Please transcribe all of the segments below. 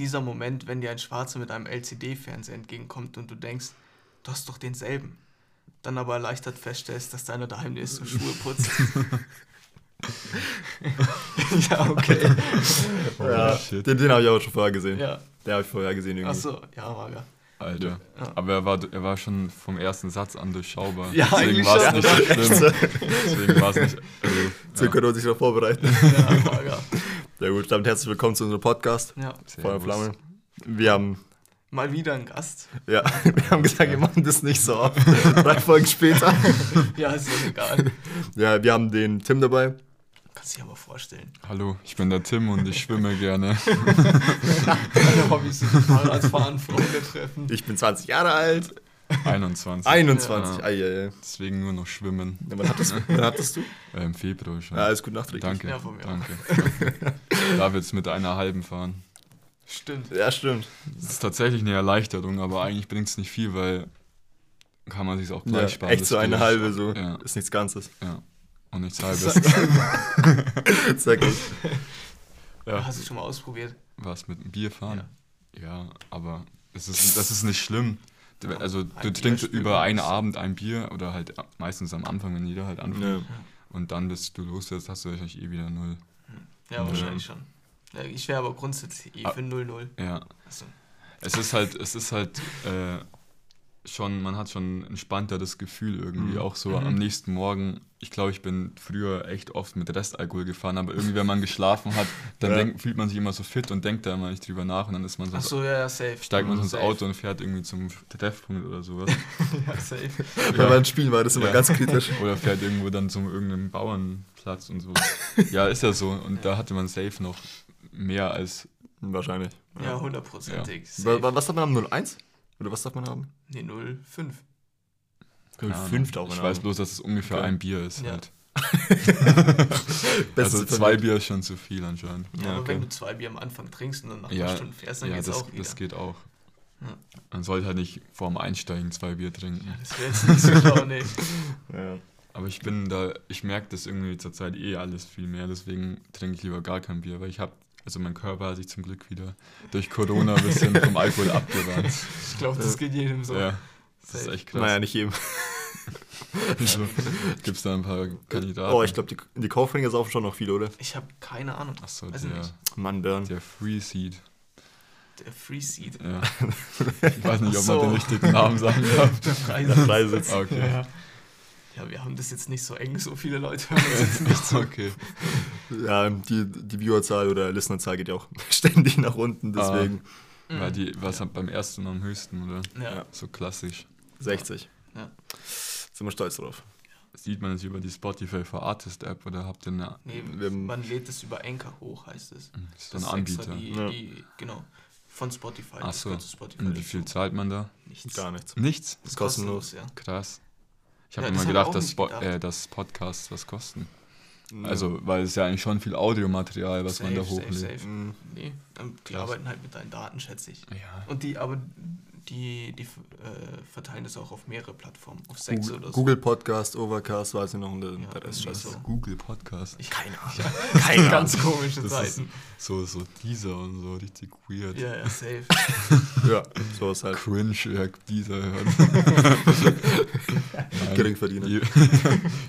dieser Moment, wenn dir ein Schwarzer mit einem LCD-Fernseher entgegenkommt und du denkst, du hast doch denselben. Dann aber erleichtert feststellst, dass deiner daheim ist zum Schuhe putzt. ja, okay. ja, den, den habe ich auch schon vorher gesehen. Ja. Den habe ich vorher gesehen irgendwie. Achso, ja, war ja. Alter. Ja. Aber er war, er war schon vom ersten Satz an durchschaubar. Ja, Deswegen eigentlich war es schon, nicht so schlimm. Deswegen war es nicht. Also, So ja. können wir sich noch vorbereiten. Ja, war ja. Ja gut, damit herzlich willkommen zu unserem Podcast. ja. Feuer. Flamme. Wir haben, Mal wieder ein Gast. ja, wir haben gesagt, wir machen das nicht so oft. Drei Folgen später. Ja, ist ja egal. Ja, wir haben den Tim dabei. Kannst dich aber vorstellen. Hallo, ich bin der Tim und ich schwimme gerne. Meine Hobbys sind Fahrradfahren, Freunde treffen. Ich bin 20 Jahre alt. 21. 21. Ja. Ei, ei, ei. Deswegen nur noch schwimmen. Ja, wann, hattest, wann hattest du? Äh, Im Februar schon. Ja, alles gut nachträglich. danke. Ja, von mir danke. da wird's mit einer halben fahren. Stimmt. Ja, stimmt. Das ist tatsächlich eine Erleichterung, aber eigentlich bringt es nicht viel, weil kann man sich auch gleich Ja, sparen. echt so eine geht. halbe, so. Ja. Ist nichts Ganzes. Ja. Und nichts halbes. Sag ich. Ja. Hast du schon mal ausprobiert? Was mit dem Bier fahren? Ja, aber das ist, das ist nicht schlimm. Also du Bier trinkst spürt über einen. Abend ein Bier oder halt meistens am Anfang, wenn jeder halt anfängt. Ja. Und dann, bis du los bist, hast du wahrscheinlich eh wieder null. Ja, Ja. wahrscheinlich schon. Ja, ich wäre aber grundsätzlich eh Ah. für 0-0. Ja. Achso. Es ist halt, es ist halt äh, schon, man hat schon entspannter das Gefühl irgendwie. Mhm. Auch so Mhm. am nächsten Morgen. Ich glaube, ich bin früher echt oft mit Restalkohol gefahren, aber irgendwie, wenn man geschlafen hat, dann Ja. denkt, fühlt man sich immer so fit und denkt da immer nicht drüber nach und dann ist man so, Achso, ja, ja, safe. steigt man so ins Safe. Auto und fährt irgendwie zum Treffpunkt oder sowas. Ja, safe. Bei meinen Spielen war das immer Ja. ganz kritisch. Oder fährt irgendwo dann zum irgendeinem Bauernplatz und so. Ja, ist ja so. Und da hatte man safe noch mehr als. Wahrscheinlich. Ja, hundertprozentig. Was darf man haben? 01? Oder was darf man haben? Nee, 0-5. keine Ahnung. 05 darf man Ich weiß haben. bloß, dass es ungefähr Okay. ein Bier ist Ja. halt. Also zwei Bier ist schon zu viel anscheinend. Ja, Ja, aber okay. wenn du zwei Bier am Anfang trinkst und dann nach Ja, einer Stunde fährst, dann ja, geht's das, auch wieder. das geht auch. Ja. Man sollte halt nicht vorm Einsteigen zwei Bier trinken. Ja, das wäre jetzt nicht so schlau, nee. Ja. Aber ich bin da, ich merke das irgendwie zurzeit eh alles viel mehr, deswegen trinke ich lieber gar kein Bier, weil ich habe, also mein Körper hat sich zum Glück wieder durch Corona ein bisschen vom Alkohol abgewandt. Ich glaube, das geht jedem so. Ja, das ist echt krass. Naja, nicht jedem. Also, Gibt es da ein paar Kandidaten? Oh, ich glaube, die, die Kaufringe saufen schon noch viel, oder? Ich habe keine Ahnung. Achso, Weiß der, nicht. Mann, Burn. der Free Seed. Der Free Seed. Ja. Ich weiß nicht, ob so. man den richtigen Namen sagen darf. Der Der Freisitz. Freisitz. Okay. Ja. Ja, wir haben das jetzt nicht so eng, so viele Leute hören uns jetzt nicht so. Okay. Ja, die, die Viewerzahl oder Listenerzahl geht ja auch ständig nach unten, deswegen War die, was beim ersten am höchsten, oder? Ja. So klassisch. 60. Ja. Sind wir stolz drauf. Sieht man es über die Spotify for Artist App oder habt ihr eine, Nee, man lädt es über Anchor hoch, heißt es. ist das Das ein ist extra Anbieter? Die, Ja. die, genau. Von Spotify. Ach Das so. gehört zu Spotify Und wie viel zahlt man da? Nichts. Gar nichts. Nichts? Das ist kostenlos. ja. Krass. Ich habe Ja, immer gedacht, dass, gedacht. äh, dass Podcasts was kosten. Mhm. Also, weil es ja eigentlich schon viel Audiomaterial, was man da Safe, safe, hochlädt. safe. Mhm. Nee, die Krass. arbeiten halt mit deinen Daten, schätze ich. Ja. Und die, aber die, die äh, verteilen das auch auf mehrere Plattformen, auf sechs Google, oder so. Google Podcast, Overcast, weiß ich noch, und Ja, der Rest scheiße. so. Google Podcast. Ich, Keine Ahnung. ja, Keine ganz komische Das ist Zeiten. so, so dieser und so, richtig weird. Ja, ja, safe. Ja, sowas halt. Cringe, ja, dieser hört. Nein, Geringverdiener. je-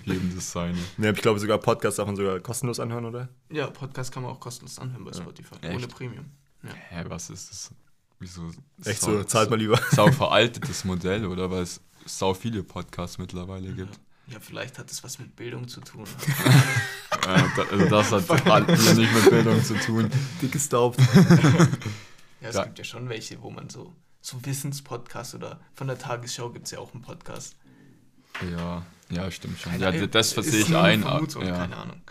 Jedem das seine. Ja, ich glaube sogar Podcasts darf man sogar kostenlos anhören, oder? Ja, Podcast kann man auch kostenlos anhören bei Ja. Spotify. Echt? Ohne Premium. Hä, was ist das? Wieso? Echt so, zahlt mal lieber. Sau veraltetes Modell, oder? Weil es sau viele Podcasts mittlerweile gibt. Ja, vielleicht hat das was mit Bildung zu tun. Also das hat all- hier nicht mit Bildung zu tun. Dickes Daubt. Ja, es Ja. gibt ja schon welche, wo man so, so Wissenspodcast oder von der Tagesschau gibt es ja auch einen Podcast. Ja, ja, stimmt schon. Keine Ja, das verstehe ich ein. Vermutung, Ja, keine Ahnung.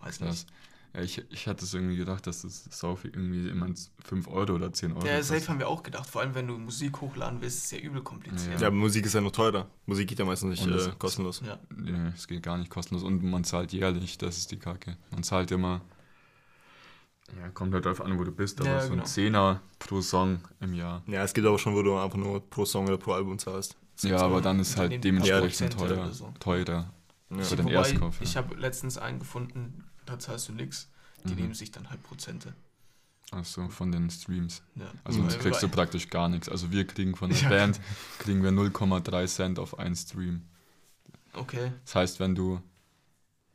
Weiß nicht. Ja, ich, ich hatte es irgendwie gedacht, dass das sau viel irgendwie immer 5 Euro oder 10 Euro Ja, safe haben wir auch gedacht. Vor allem, wenn du Musik hochladen willst, ist es ja übel kompliziert. Ja, aber Musik ist ja noch teurer. Musik geht ja meistens nicht das- äh, kostenlos. Ja. Nee, es geht gar nicht kostenlos und man zahlt jährlich, das ist die Kacke. Man zahlt immer, ja, kommt halt darauf an, wo du bist, aber Ja, so ein genau. Zehner pro Song im Jahr. Ja, es gibt aber schon, wo du einfach nur pro Song oder pro Album zahlst. Das Ja, aber dann ist halt dementsprechend so. teurer. Ja. Für den Wobei, Erstkauf, ja. Ich habe letztens einen gefunden, da zahlst du nix. Die Mhm. nehmen sich dann halt Prozente. Achso, von den Streams. Ja. Also sonst kriegst du praktisch gar nichts. Also wir kriegen von der Ja. Band, kriegen wir 0,3 Cent auf einen Stream. Okay. Das heißt, wenn du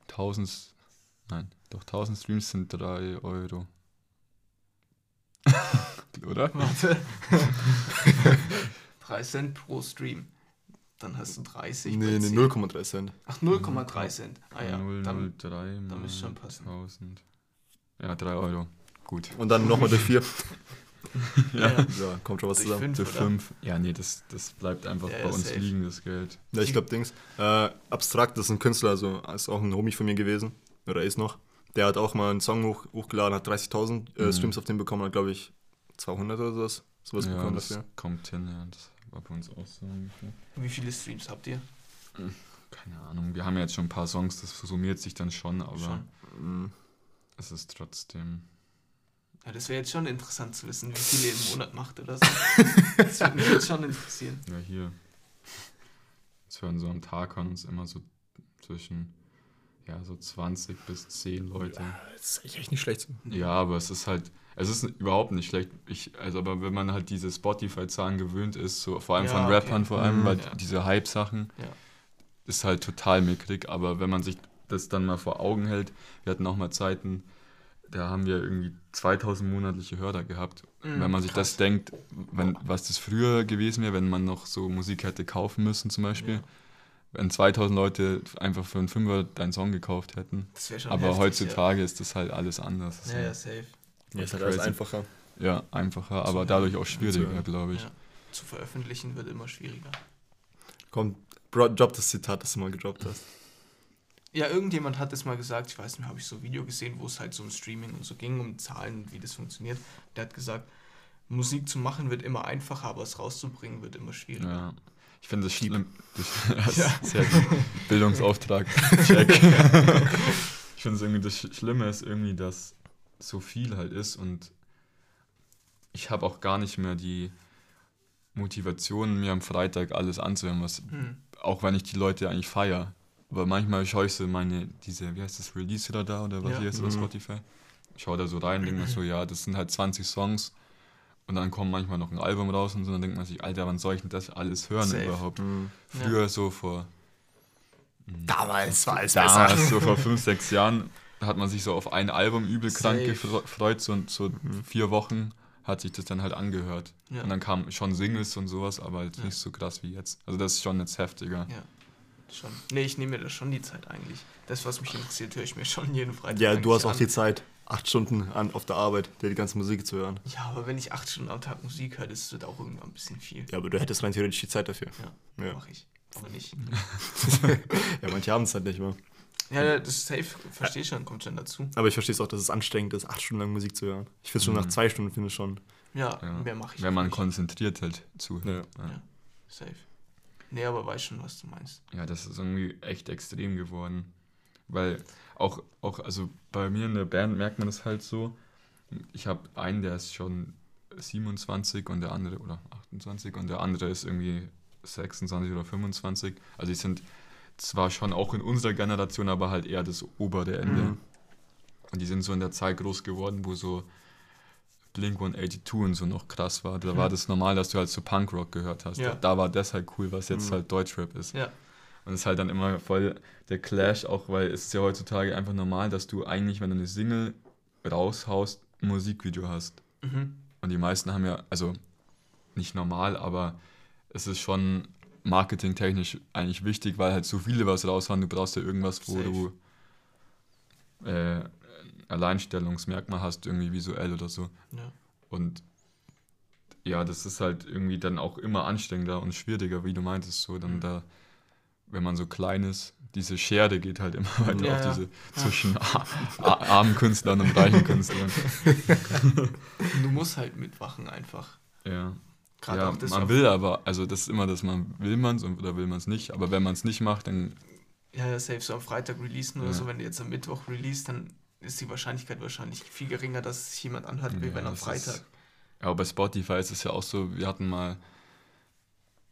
1000, nein, doch 1000 Streams sind 3 Euro. Oder? Warte. 3 Cent pro Stream. Dann hast du 30. bei Nee, nee, 10. 0,3 Cent. Ach, 0,3 Cent. Ah ja. 003 Dann, müsste schon passen. 1000. Ja, 3 Euro. Gut. Und dann nochmal durch 4. ja. ja. Ja, kommt schon was Durch zusammen. 5 Durch oder? 5. Ja, nee, das, das bleibt einfach Ja, bei uns safe. liegen, das Geld. Ja, ich glaube, Dings. Äh, Abstrakt ist ein Künstler, also ist auch ein Homie von mir gewesen. Oder ist noch. Der hat auch mal einen Song hoch, hochgeladen, hat 30.000 äh, Mhm. Streams auf den bekommen, hat, glaube ich, 200 oder sowas. Sowas ja, bekommen das dafür. kommt hin, ja. Das war bei uns auch so ungefähr. Wie viele Streams habt ihr? Keine Ahnung, wir haben ja jetzt schon ein paar Songs, das summiert sich dann schon, aber Schon. Mhm. es ist trotzdem. Ja, das wäre jetzt schon interessant zu wissen, wie viele ihr im Monat macht oder so. Das würde mich jetzt schon interessieren. Ja, hier. Es hören so am Tag hören uns immer so zwischen ja, so 20 bis 10 Leute. Das ist echt nicht schlecht. Ja, aber es ist halt, es ist überhaupt nicht schlecht. Ich, also, aber wenn man halt diese Spotify-Zahlen gewöhnt ist, so vor allem Ja, von okay. Rappern vor allem, Mhm. weil Ja. diese Hype-Sachen Ja. ist halt total mickrig. Aber wenn man sich das dann mal vor Augen hält, wir hatten auch mal Zeiten, da haben wir irgendwie 2000 monatliche Hörer gehabt. Mhm, wenn man sich krass. das denkt, wenn, was das früher gewesen wäre, wenn man noch so Musik hätte kaufen müssen zum Beispiel. Ja. Wenn 2000 Leute einfach für einen Fünfer deinen Song gekauft hätten. Das wäre schon Aber heftig, heutzutage ist das halt alles anders. Ja, ja, ja safe. Ja, ist halt alles einfacher. Ja, einfacher, aber dadurch auch schwieriger, glaube ich. Ja. Zu veröffentlichen wird immer schwieriger. Komm, Bro, drop das Zitat, das du mal gedroppt hast. Ja, irgendjemand hat es mal gesagt, ich weiß nicht mehr, habe ich so ein Video gesehen, wo es halt so um Streaming und so ging, um Zahlen, wie das funktioniert. Der hat gesagt, Musik zu machen wird immer einfacher, aber es rauszubringen wird immer schwieriger. Ja. Ich finde das schlimm. Das, Ja. ja. Sehr gut. Bildungsauftrag. Check. ich finde es irgendwie, das Sch- Schlimme ist irgendwie, dass so viel halt ist und ich habe auch gar nicht mehr die Motivation, mir am Freitag alles anzuhören, was, Hm. auch wenn ich die Leute eigentlich feiere. Aber manchmal schaue ich so meine, diese, wie heißt das, Release da oder was Ja. hier ist Mhm. Spotify. Ich schaue da so rein, denke mir so, ja, das sind halt 20 Songs und dann kommt manchmal noch ein Album raus und so, dann denkt man sich, Alter, wann soll ich denn das alles hören Safe. überhaupt? Mhm. Früher so vor Damals war es damals, so vor fünf, sechs Jahren, hat man sich so auf ein Album übel krank gefreut, so, so Mhm. vier Wochen hat sich das dann halt angehört. Ja. Und dann kamen schon Singles und sowas, aber halt Ja. nicht so krass wie jetzt. Also das ist schon jetzt heftiger. Ja, schon. Nee, ich nehme mir da schon die Zeit eigentlich. Das, was mich interessiert, höre ich mir schon jeden Freitag Ja, du hast auch an. die Zeit, acht Stunden an, auf der Arbeit, dir die ganze Musik zu hören. Ja, aber wenn ich acht Stunden am Tag Musik höre, das wird auch irgendwann ein bisschen viel. Ja, aber du hättest rein theoretisch die Zeit dafür. Ja, Ja. mache ich. Aber nicht. ja, manche haben es halt nicht mehr. Ja, das ist safe, verstehe schon, kommt schon dazu. Aber ich verstehe es auch, dass es anstrengend ist, acht Stunden lang Musik zu hören. Ich finde es schon Mhm. nach zwei Stunden, finde ich schon. Ja, Ja. mehr mache ich Wenn man nicht. konzentriert halt zuhört. Ja. Ja. Safe. Nee, aber weiß schon, was du meinst. ja, das ist irgendwie echt extrem geworden. Weil auch, auch, also bei mir in der Band merkt man das halt so. Ich habe einen, der ist schon 27 und der andere, oder 28 und der andere ist irgendwie 26 oder 25. Also die sind zwar schon auch in unserer Generation, aber halt eher das obere Ende. Mhm. Und die sind so in der Zeit groß geworden, wo so Blink 182 und so noch krass war. Da Mhm. war das normal, dass du halt so Punkrock gehört hast. Ja. Da, da war das halt cool, was jetzt Mhm. halt Deutschrap ist. Ja. Und es ist halt dann immer voll der Clash, auch weil es ist ja heutzutage einfach normal, dass du eigentlich, wenn du eine Single raushaust, ein Musikvideo hast. Mhm. Und die meisten haben ja, also nicht normal, aber es ist schon marketingtechnisch eigentlich wichtig, weil halt so viele was raushauen, du brauchst ja irgendwas, wo Safe. du äh, ein Alleinstellungsmerkmal hast, irgendwie visuell oder so. Ja. Und ja, das ist halt irgendwie dann auch immer anstrengender und schwieriger, wie du meintest, so dann Mhm. da, wenn man so klein ist, diese Schere geht halt immer weiter Ja, auf ja. diese zwischen a- a- armen Künstlern und reichen Künstlern. Du musst halt mitwachen einfach. Ja. Gerade ja, auch das man will aber, also das ist immer, dass man will man es oder will man es nicht, aber wenn man es nicht macht, dann Ja, ja, safe so am Freitag releasen oder Ja. so, wenn du jetzt am Mittwoch release, dann ist die Wahrscheinlichkeit wahrscheinlich viel geringer, dass es sich jemand anhört, wie Ja, wenn am das Freitag. Ist, ja, aber bei Spotify ist es ja auch so, wir hatten mal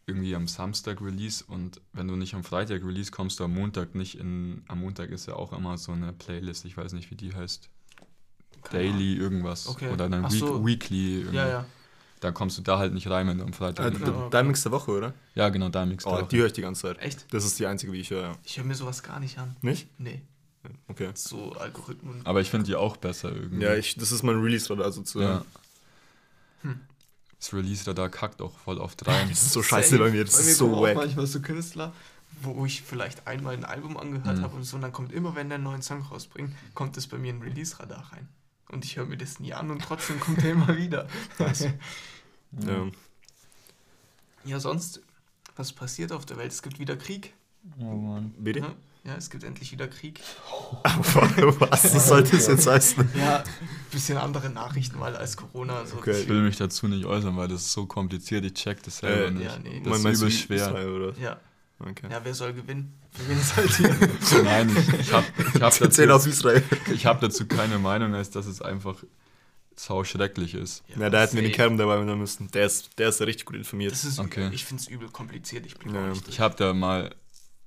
irgendwie am Samstag Release und wenn du nicht am Freitag Release kommst du am Montag nicht in, am Montag ist ja auch immer so eine Playlist, ich weiß nicht, wie die heißt. Keine Daily irgendwas. Okay. Oder dann Week, so. Weekly. irgendwie. Ja, ja. Da kommst du da halt nicht rein, wenn du am Äh, Freitag. genau. D- Dein Mix der Woche, oder? Ja, genau, da Mix. Oh, die höre ich die ganze Zeit. Echt? Das ist die einzige, wie ich höre. ja. Ich höre mir sowas gar nicht an. Nicht? Nee. Okay. So Algorithmen. Aber ich finde die auch besser irgendwie. Ja, ich, das ist mein Release-Radar sozusagen. Ja. Hm. Das Release da kackt auch voll oft rein. Das ist so scheiße bei mir, das ist so kommen auch wack. manchmal so Künstler, wo ich vielleicht einmal ein Album angehört Mhm. habe und so, und dann kommt immer, wenn der einen neuen Song rausbringt, kommt es bei mir in Release-Radar rein. Und ich höre mir das nie an und trotzdem kommt er immer wieder. Ja. Ja, sonst, was passiert auf der Welt? Es gibt wieder Krieg. Oh Mann. Bitte? Ja, ja es gibt endlich wieder Krieg. Was das soll das jetzt heißen? Ja, bisschen andere Nachrichten mal als Corona. Also Okay. Ich will mich dazu nicht äußern, weil das ist so kompliziert. Ich check das selber Äh, nicht. ja, nee. Das Man ist meinst du übel schwer. Israel, oder? Ja, Okay. ja, wer soll gewinnen? Für wen seid ihr? Nein, ich, ich habe ich hab dazu, auf Israel. ich hab dazu keine Meinung, als dass es einfach sau schrecklich ist. Ja, da hätten wir den. Kerm dabei nehmen müssen. Der ist, der ist richtig gut informiert. Das ist, Okay. Ich finde es übel kompliziert. Ich bin Ja. Ich habe da mal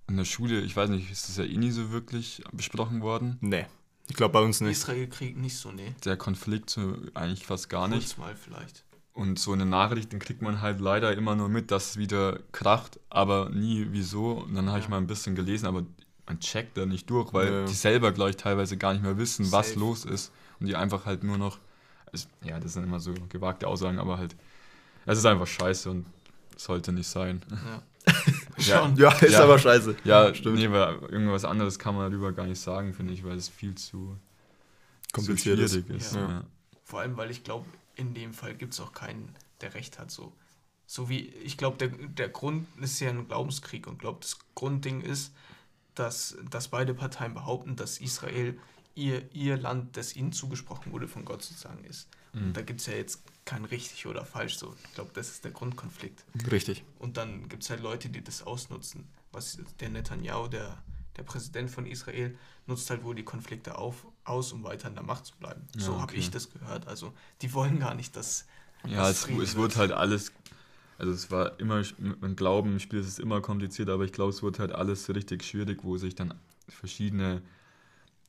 in der Schule, ich weiß nicht, ist das ja eh nie so wirklich besprochen worden. nee. Ich glaube bei uns nicht. Israel-Krieg nicht so, nee. Der Konflikt so eigentlich fast gar nicht. Kurz mal vielleicht. Und so in den Nachrichten kriegt man halt leider immer nur mit, dass es wieder kracht, aber nie wieso. Und dann habe ich Ja. mal ein bisschen gelesen, aber man checkt da nicht durch, weil Ja. die selber, glaube ich, teilweise gar nicht mehr wissen, was Safe. los ist. Und die einfach halt nur noch, also, ja, das sind immer so gewagte Aussagen, aber halt, es ist einfach scheiße und sollte nicht sein. Ja. Ja. Schon. Ja, ist Ja. aber scheiße. Ja, Stimmt. nee, weil irgendwas anderes kann man darüber gar nicht sagen, finde ich, weil es viel zu Kompliziert zu ist. ist. Ja. Ja. Vor allem, weil ich glaube, in dem Fall gibt es auch keinen, der Recht hat. So, so wie, ich glaube, der, der Grund ist ja ein Glaubenskrieg und glaube, das Grundding ist, dass, dass beide Parteien behaupten, dass Israel ihr, ihr Land, das ihnen zugesprochen wurde von Gott sozusagen ist. Mhm. Und da gibt es ja jetzt kein richtig oder falsch. So. Ich glaube, das ist der Grundkonflikt. Richtig. Und dann gibt es halt Leute, die das ausnutzen. Was der Netanyahu, der, der Präsident von Israel, nutzt halt wohl die Konflikte auf, aus, um weiter in der Macht zu bleiben. Ja, so habe okay. ich das gehört. Also die wollen gar nicht, dass. Ja, es, es wird. halt alles, also es war immer, mit Glauben im Spiel ist es immer kompliziert, aber ich glaube, es wird halt alles richtig schwierig, wo sich dann verschiedene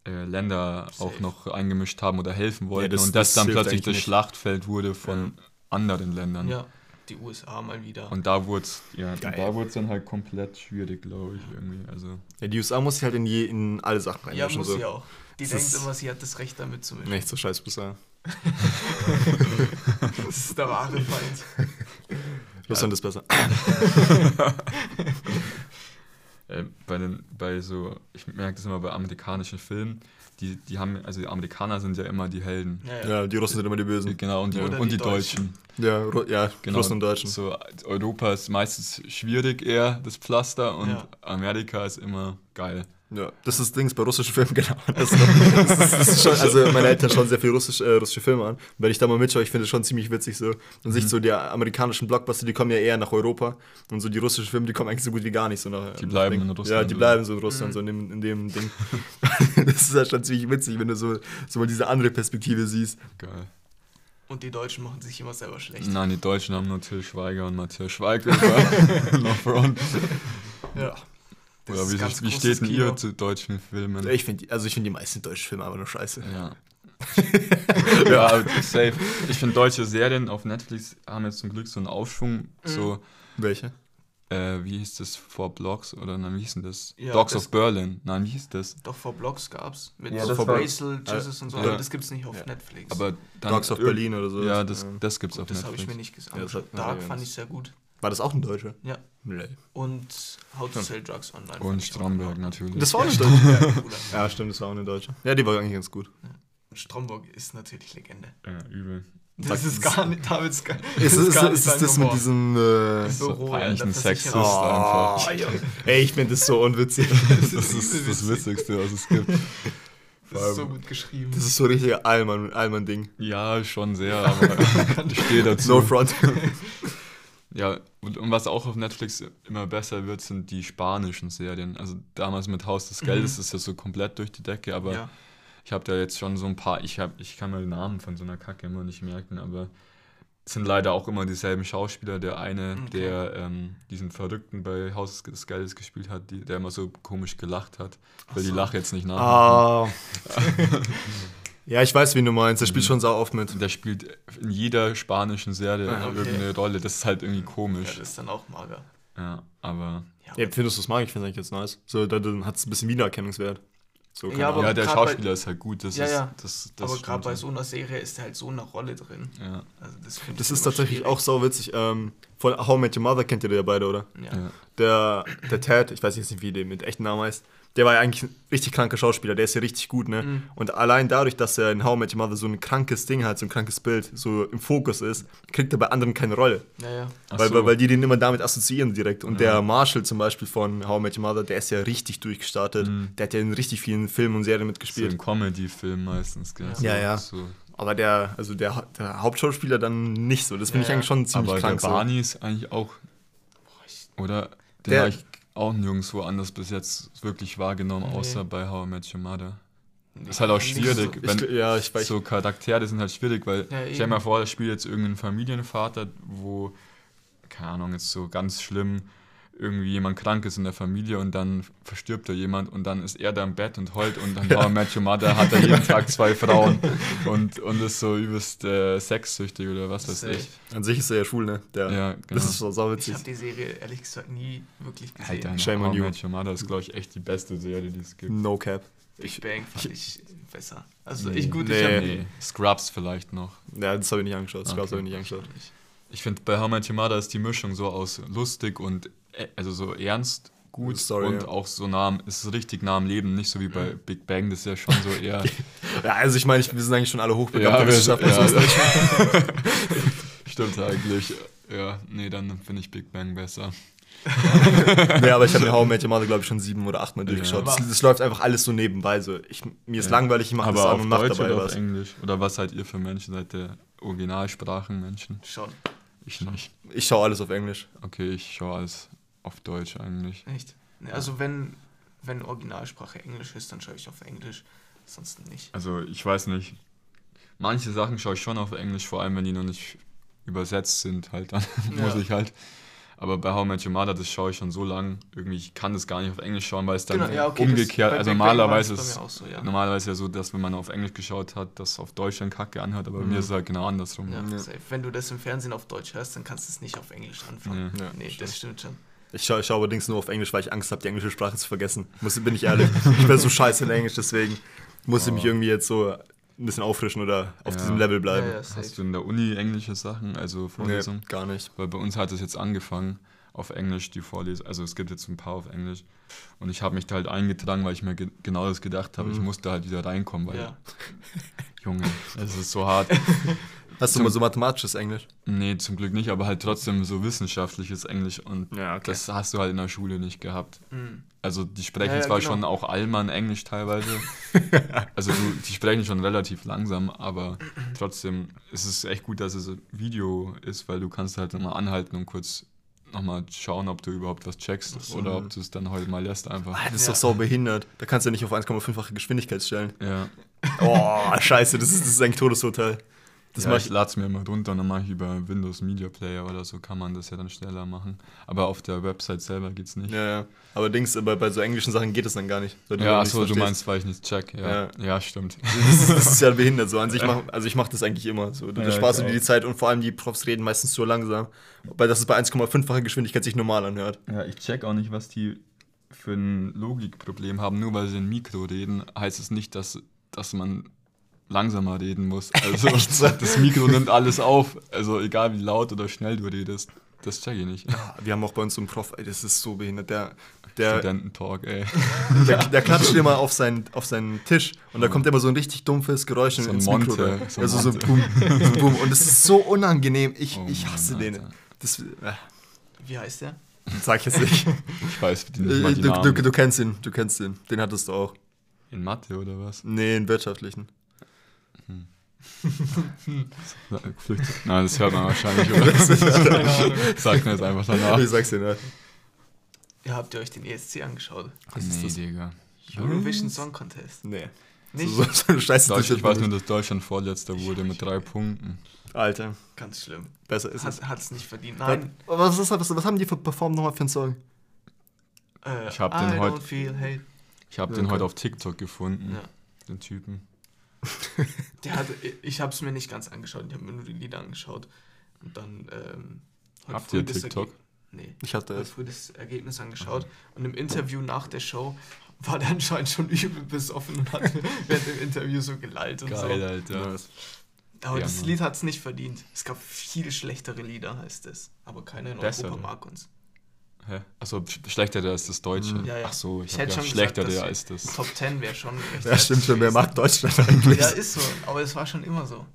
äh, Länder auch Safe. noch eingemischt haben oder helfen wollten das- und das, das dann plötzlich das nicht. Schlachtfeld wurde von anderen Ländern. Ja, die USA mal wieder. Und da wurde es ja, da wurd's dann halt komplett schwierig, glaube ich, irgendwie. Also, Ja, die USA muss sich halt in, je, in alle Sachen ja, reinmischen. muss so. sie auch. Die Das denkt immer, sie hat das Recht damit zu mischen. Nicht so scheiß bizarr. Das ist der wahre Feind. Russland ist besser. äh, bei, den, bei so, ich merke das immer bei amerikanischen Filmen, die, die haben, also die Amerikaner sind ja immer die Helden. Ja, ja. Ja, die Russen sind immer die Bösen. Genau, und die, Oder und die die Deutschen. Ja, Ru ja Genau, Russen und Deutschen. So, Europa ist meistens schwierig eher, das Pflaster, und Ja. Amerika ist immer geil. Ja, das ist Dings bei russischen Filmen, genau. Das, das, ist, das ist schon, also meine Eltern schauen sehr viel russisch, äh, russische Filme an. Wenn ich da mal mitschaue, ich finde es schon ziemlich witzig so. Und sich so die amerikanischen Blockbuster, die kommen ja eher nach Europa. Und so die russischen Filme, die kommen eigentlich so gut wie gar nicht so nach. Die bleiben nach in Ding. Russland, Ja, die bleiben so in Russland, Mhm. so in dem, in dem Ding. das ist ja schon ziemlich witzig, wenn du so, so mal diese andere Perspektive siehst. Geil. Und die Deutschen machen sich immer selber schlecht. Nein, die Deutschen haben nur Till Schweiger und Matthias Schweighöfer noch Front. Ja. Das Oder wie, wie steht denn ihr zu deutschen Filmen? Ich finde, also ich finde die meisten deutschen Filme aber nur scheiße. Ja. ja, safe. Ich finde deutsche Serien auf Netflix haben jetzt zum Glück so einen Aufschwung. So, Welche? äh, wie hieß das? Four Blocks oder nein, wie hieß denn das? Ja, Dogs das- of Berlin. Nein, wie hieß das? Doch vor Blogs gab's. Mit Ja, so das Basil, Jesus und so. ja. Aber das gibt's nicht auf Ja. Netflix. Aber dann Dogs of Berlin oder so. Ja, das, das gibt's Gut, auf das habe Netflix. ich mir nicht gesagt. Ja, das Dark ja, fand das- ich sehr gut. War das auch ein Deutscher? Ja. Nee. Und How to Sell Drugs Online. Und Stromberg natürlich. Das war auch ein Ja, Deutscher. Stromberg, Bruder. Ja, stimmt, das war auch eine Deutsche. Ja, die war eigentlich ganz gut. Und Stromberg ist natürlich Legende. ja, übel. Das ist gar nicht, Davids gar Ist, ist, ist, gar ist, sein das mit Humor. diesem. Äh, So Sexist Versicherung. einfach. oh, Junge. Ey, ich finde das so unwitzig. Das ist das Witzigste, was es gibt. Das ist so gut geschrieben. Das ist so richtig Allmann- Allmann-Ding. Ja, schon sehr, aber ich stehe dazu. No front. Ja, und, und was auch auf Netflix immer besser wird, sind die spanischen Serien. Also damals mit Haus des Geldes Mhm. ist das so komplett durch die Decke, aber ja. ich habe da jetzt schon so ein paar, ich, hab, ich kann mir den Namen von so einer Kacke immer nicht merken, aber es sind leider auch immer dieselben Schauspieler. Der eine, Okay. der ähm, diesen Verrückten bei Haus des Geldes gespielt hat, die, der immer so komisch gelacht hat. Will Ach die so. Lache jetzt nicht nachmachen. Ah, Ja, ich weiß, wie du meinst. Der spielt schon sau oft mit. Der spielt in jeder spanischen Serie Ah, okay. irgendeine Rolle. Das ist halt irgendwie Ja, komisch. das ist dann auch mager. Ja, aber. Ja, Ja, findest du es mag? Ich finde es eigentlich jetzt nice. So, da, dann hat es ein bisschen Wiedererkennungswert. So, Ja, aber ja, der Schauspieler ist halt gut. Das Ja, ist, ja. Das, das aber gerade bei schon. so einer Serie ist er halt so eine Rolle drin. Ja. Also das finde Das ist tatsächlich schwierig. auch sau witzig. Ähm, von How I Met Your Mother kennt ihr ja beide, oder? Ja. Ja. Der, der Ted, ich weiß jetzt nicht, wie der mit echten Namen heißt, der war ja eigentlich ein richtig kranker Schauspieler, der ist ja richtig gut, ne? Mhm. Und allein dadurch, dass er in How I Met Your Mother so ein krankes Ding hat, so ein krankes Bild, so im Fokus ist, kriegt er bei anderen keine Rolle. Ja, ja. Weil, so. weil, weil die den immer damit assoziieren direkt. Und Ja. der Marshall zum Beispiel von How I Met Your Mother, der ist ja richtig durchgestartet. Mhm. Der hat ja in richtig vielen Filmen und Serien so mitgespielt. im Comedy-Film meistens, gell? So, Ja, ja. So. Aber der, also der, der Hauptschauspieler dann nicht so. Das finde Ja, ich ja. eigentlich schon ziemlich Aber krank der Barney ist eigentlich auch. Oder? Den Der- ich auch nirgendwo anders bis jetzt wirklich wahrgenommen, Nee. außer bei How I Met Your Mother. Nee, Ist halt auch schwierig, so. wenn. Ich, ja, ich so Charaktere sind halt schwierig, weil Ja, stell mir vor, da spielt jetzt irgendein Familienvater, wo, keine Ahnung, jetzt so ganz schlimm irgendwie jemand krank ist in der Familie und dann verstirbt da jemand und dann ist er da im Bett und heult und dann How I Met Your Mother hat er jeden Tag zwei Frauen und, und ist so übelst äh, sexsüchtig oder was weiß ich. An sich ist er ja schwul, ne? Der, Ja, genau. Das ist so sau Ich habe die Serie ehrlich gesagt nie wirklich gesehen. Alter, Shame How on I you. Met Your Mother ist, glaube ich, echt die beste Serie, die es gibt. No cap. Big Bang fand ich besser. Also Nee. ich gut, Nee. ich habe Nee, Scrubs vielleicht noch. Ja, das habe ich nicht angeschaut. Das Okay. habe ich nicht angeschaut. Ich finde, bei How I Met Your Mother ist die Mischung so aus lustig und also so ernst gut Story, und ja. auch so nah, am- ist richtig nah am Leben, nicht so wie bei Big Bang, das ist ja schon so eher. Ja, also ich meine, ich- wir sind eigentlich schon alle hochbegabte Wissenschaftler. ja, so das. stimmt eigentlich. Ja, nee, dann finde ich Big Bang besser. nee, aber ich habe mir How I Met Your Mother, glaube ich, schon sieben oder achtmal Ja. durchgeschaut. Das, das läuft einfach alles so nebenbei. So. Ich, mir ist Ja. langweilig, ich mache das Aber an auf und mache Deutsch dabei oder was. auf Englisch? Oder was seid ihr für Menschen? Seid ihr Originalsprachenmenschen? schon. Ich nicht. Ich schaue alles auf Englisch. Okay, ich schaue alles auf Deutsch eigentlich. Echt? Also wenn, wenn Originalsprache Englisch ist, dann schaue ich auf Englisch. Sonst nicht. Also ich weiß nicht. Manche Sachen schaue ich schon auf Englisch, vor allem wenn die noch nicht übersetzt sind, halt dann muss Ja. ich halt. Aber bei How I Met Your Mother, das schaue ich schon so lang. Irgendwie, ich kann das gar nicht auf Englisch schauen, weil es dann Genau, ja, okay, umgekehrt, bei also normalerweise ist bei so, ja. normalerweise ja so, dass wenn man auf Englisch geschaut hat, das auf Deutsch dann Kacke anhört, aber bei Mhm. mir ist es halt genau andersrum. Ja, Ja. safe. Wenn du das im Fernsehen auf Deutsch hörst, dann kannst du es nicht auf Englisch anfangen. Nee. Ja, nee, stimmt. das stimmt schon. Ich schaue, ich schaue allerdings nur auf Englisch, weil ich Angst habe, die englische Sprache zu vergessen. Muss, bin ich ehrlich. ich bin so scheiße in Englisch, deswegen muss ich mich Oh. irgendwie jetzt so ein bisschen auffrischen oder auf Ja. diesem Level bleiben. Ja. Hast du in der Uni englische Sachen, also Nee, Vorlesungen? gar nicht. Weil bei uns hat es jetzt angefangen auf Englisch, die Vorlesung. Also es gibt jetzt ein paar auf Englisch. Und ich habe mich da halt eingetragen, weil ich mir ge genau das gedacht habe. Ich Mhm. musste halt wieder reinkommen, weil, Ja. Junge, es ist so hart. Hast du mal so mathematisches Englisch? Nee, zum Glück nicht, aber halt trotzdem so wissenschaftliches Englisch. Und Ja, okay. das hast du halt in der Schule nicht gehabt. Mhm. Also die sprechen Ja, ja, zwar genau. schon auch Allmann Englisch teilweise. also du, die sprechen schon relativ langsam, aber trotzdem ist es echt gut, dass es ein Video ist, weil du kannst halt immer anhalten und kurz nochmal schauen, ob du überhaupt was checkst so. oder ob du es dann heute mal lässt einfach. Ah, das ist Ja. doch so behindert. Da kannst du ja nicht auf 1,5-fache Geschwindigkeit stellen. Ja, Oh, scheiße, das ist, das ist eigentlich Todesurteil. Das ja ich lade es mir immer runter und dann mache ich über Windows Media Player oder so, kann man das ja dann schneller machen. Aber auf der Website selber geht's nicht. Ja, ja. Aber Dings, bei, bei so englischen Sachen geht es dann gar nicht. Ja, achso, du meinst, weil ich nicht check. Ja, Ja. ja. stimmt. Das ist, das ist ja behindert so. An sich mach, also ich mache das eigentlich immer. So. Du, Ja, da sparst du ich dir die. Zeit und vor allem die Profs reden meistens so langsam. Weil das ist bei 1,5-facher Geschwindigkeit sich normal anhört. Ja, ich check auch nicht, was die für ein Logikproblem haben. Nur weil sie in Mikro reden, heißt es nicht, dass, dass man langsamer reden muss. Also das Mikro nimmt alles auf. Also egal wie laut oder schnell du redest. Das check ich nicht. Wir haben auch bei uns so einen Prof, ey, das ist so behindert. Der, der, Studententalk, ey. der, der klatscht immer auf seinen, auf seinen Tisch und da kommt immer so ein richtig dumpfes Geräusch So ein ins Monte, Mikro. rein. so ein also so boom, so boom. Und das ist so unangenehm. Ich, Oh ich hasse Mann, den. Das äh, Wie heißt der? sag ich jetzt nicht. Ich weiß nicht mal Äh, die du, Namen. du, du kennst ihn, du kennst ihn. Den hattest du auch. In Mathe oder was? Nee, in wirtschaftlichen. Nein, das hört man wahrscheinlich, oder? Sag mir jetzt einfach danach. Ich sag's dir, ne? Ja, habt ihr euch den ESC angeschaut? Was ist nee, das? Digga. Eurovision Song Contest. Nee. Nicht? So, so, Scheiße Deutsch, ich weiß nur, dass Deutschland vorletzter wurde mit drei Punkten. Alter, Ganz schlimm. besser ist es. Hat es nicht verdient. Nein. Was, ist, was, was haben die für Perform nochmal für einen Song? Äh, Ich hab den I heut- don't feel hate. Ich habe Ja, den okay. heute auf TikTok gefunden, Ja. den Typen. Der hat, ich habe es mir nicht ganz angeschaut, ich habe mir nur die Lieder angeschaut. Und dann ähm, Habt ihr TikTok? Nee. Ich hatte es. früh das Ergebnis angeschaut und im Interview nach der Show war der anscheinend schon übel besoffen und hat während dem Interview so gelallt und Geil, so. Alter. Aber Ja, das. Lied hat es nicht verdient. Es gab viel schlechtere Lieder, heißt es. Aber keiner in Bessere. Europa mag uns. Hä? Achso, sch- schlechterer als das Deutsche. Mhm. Ja, ja. Ach so, ich, Ich hätte ja schon schlechterer gesagt, dass als das. Top 10 wäre schon Ja, stimmt schon, wer mag Deutschland eigentlich? Ja, ist so. Aber es war schon immer so.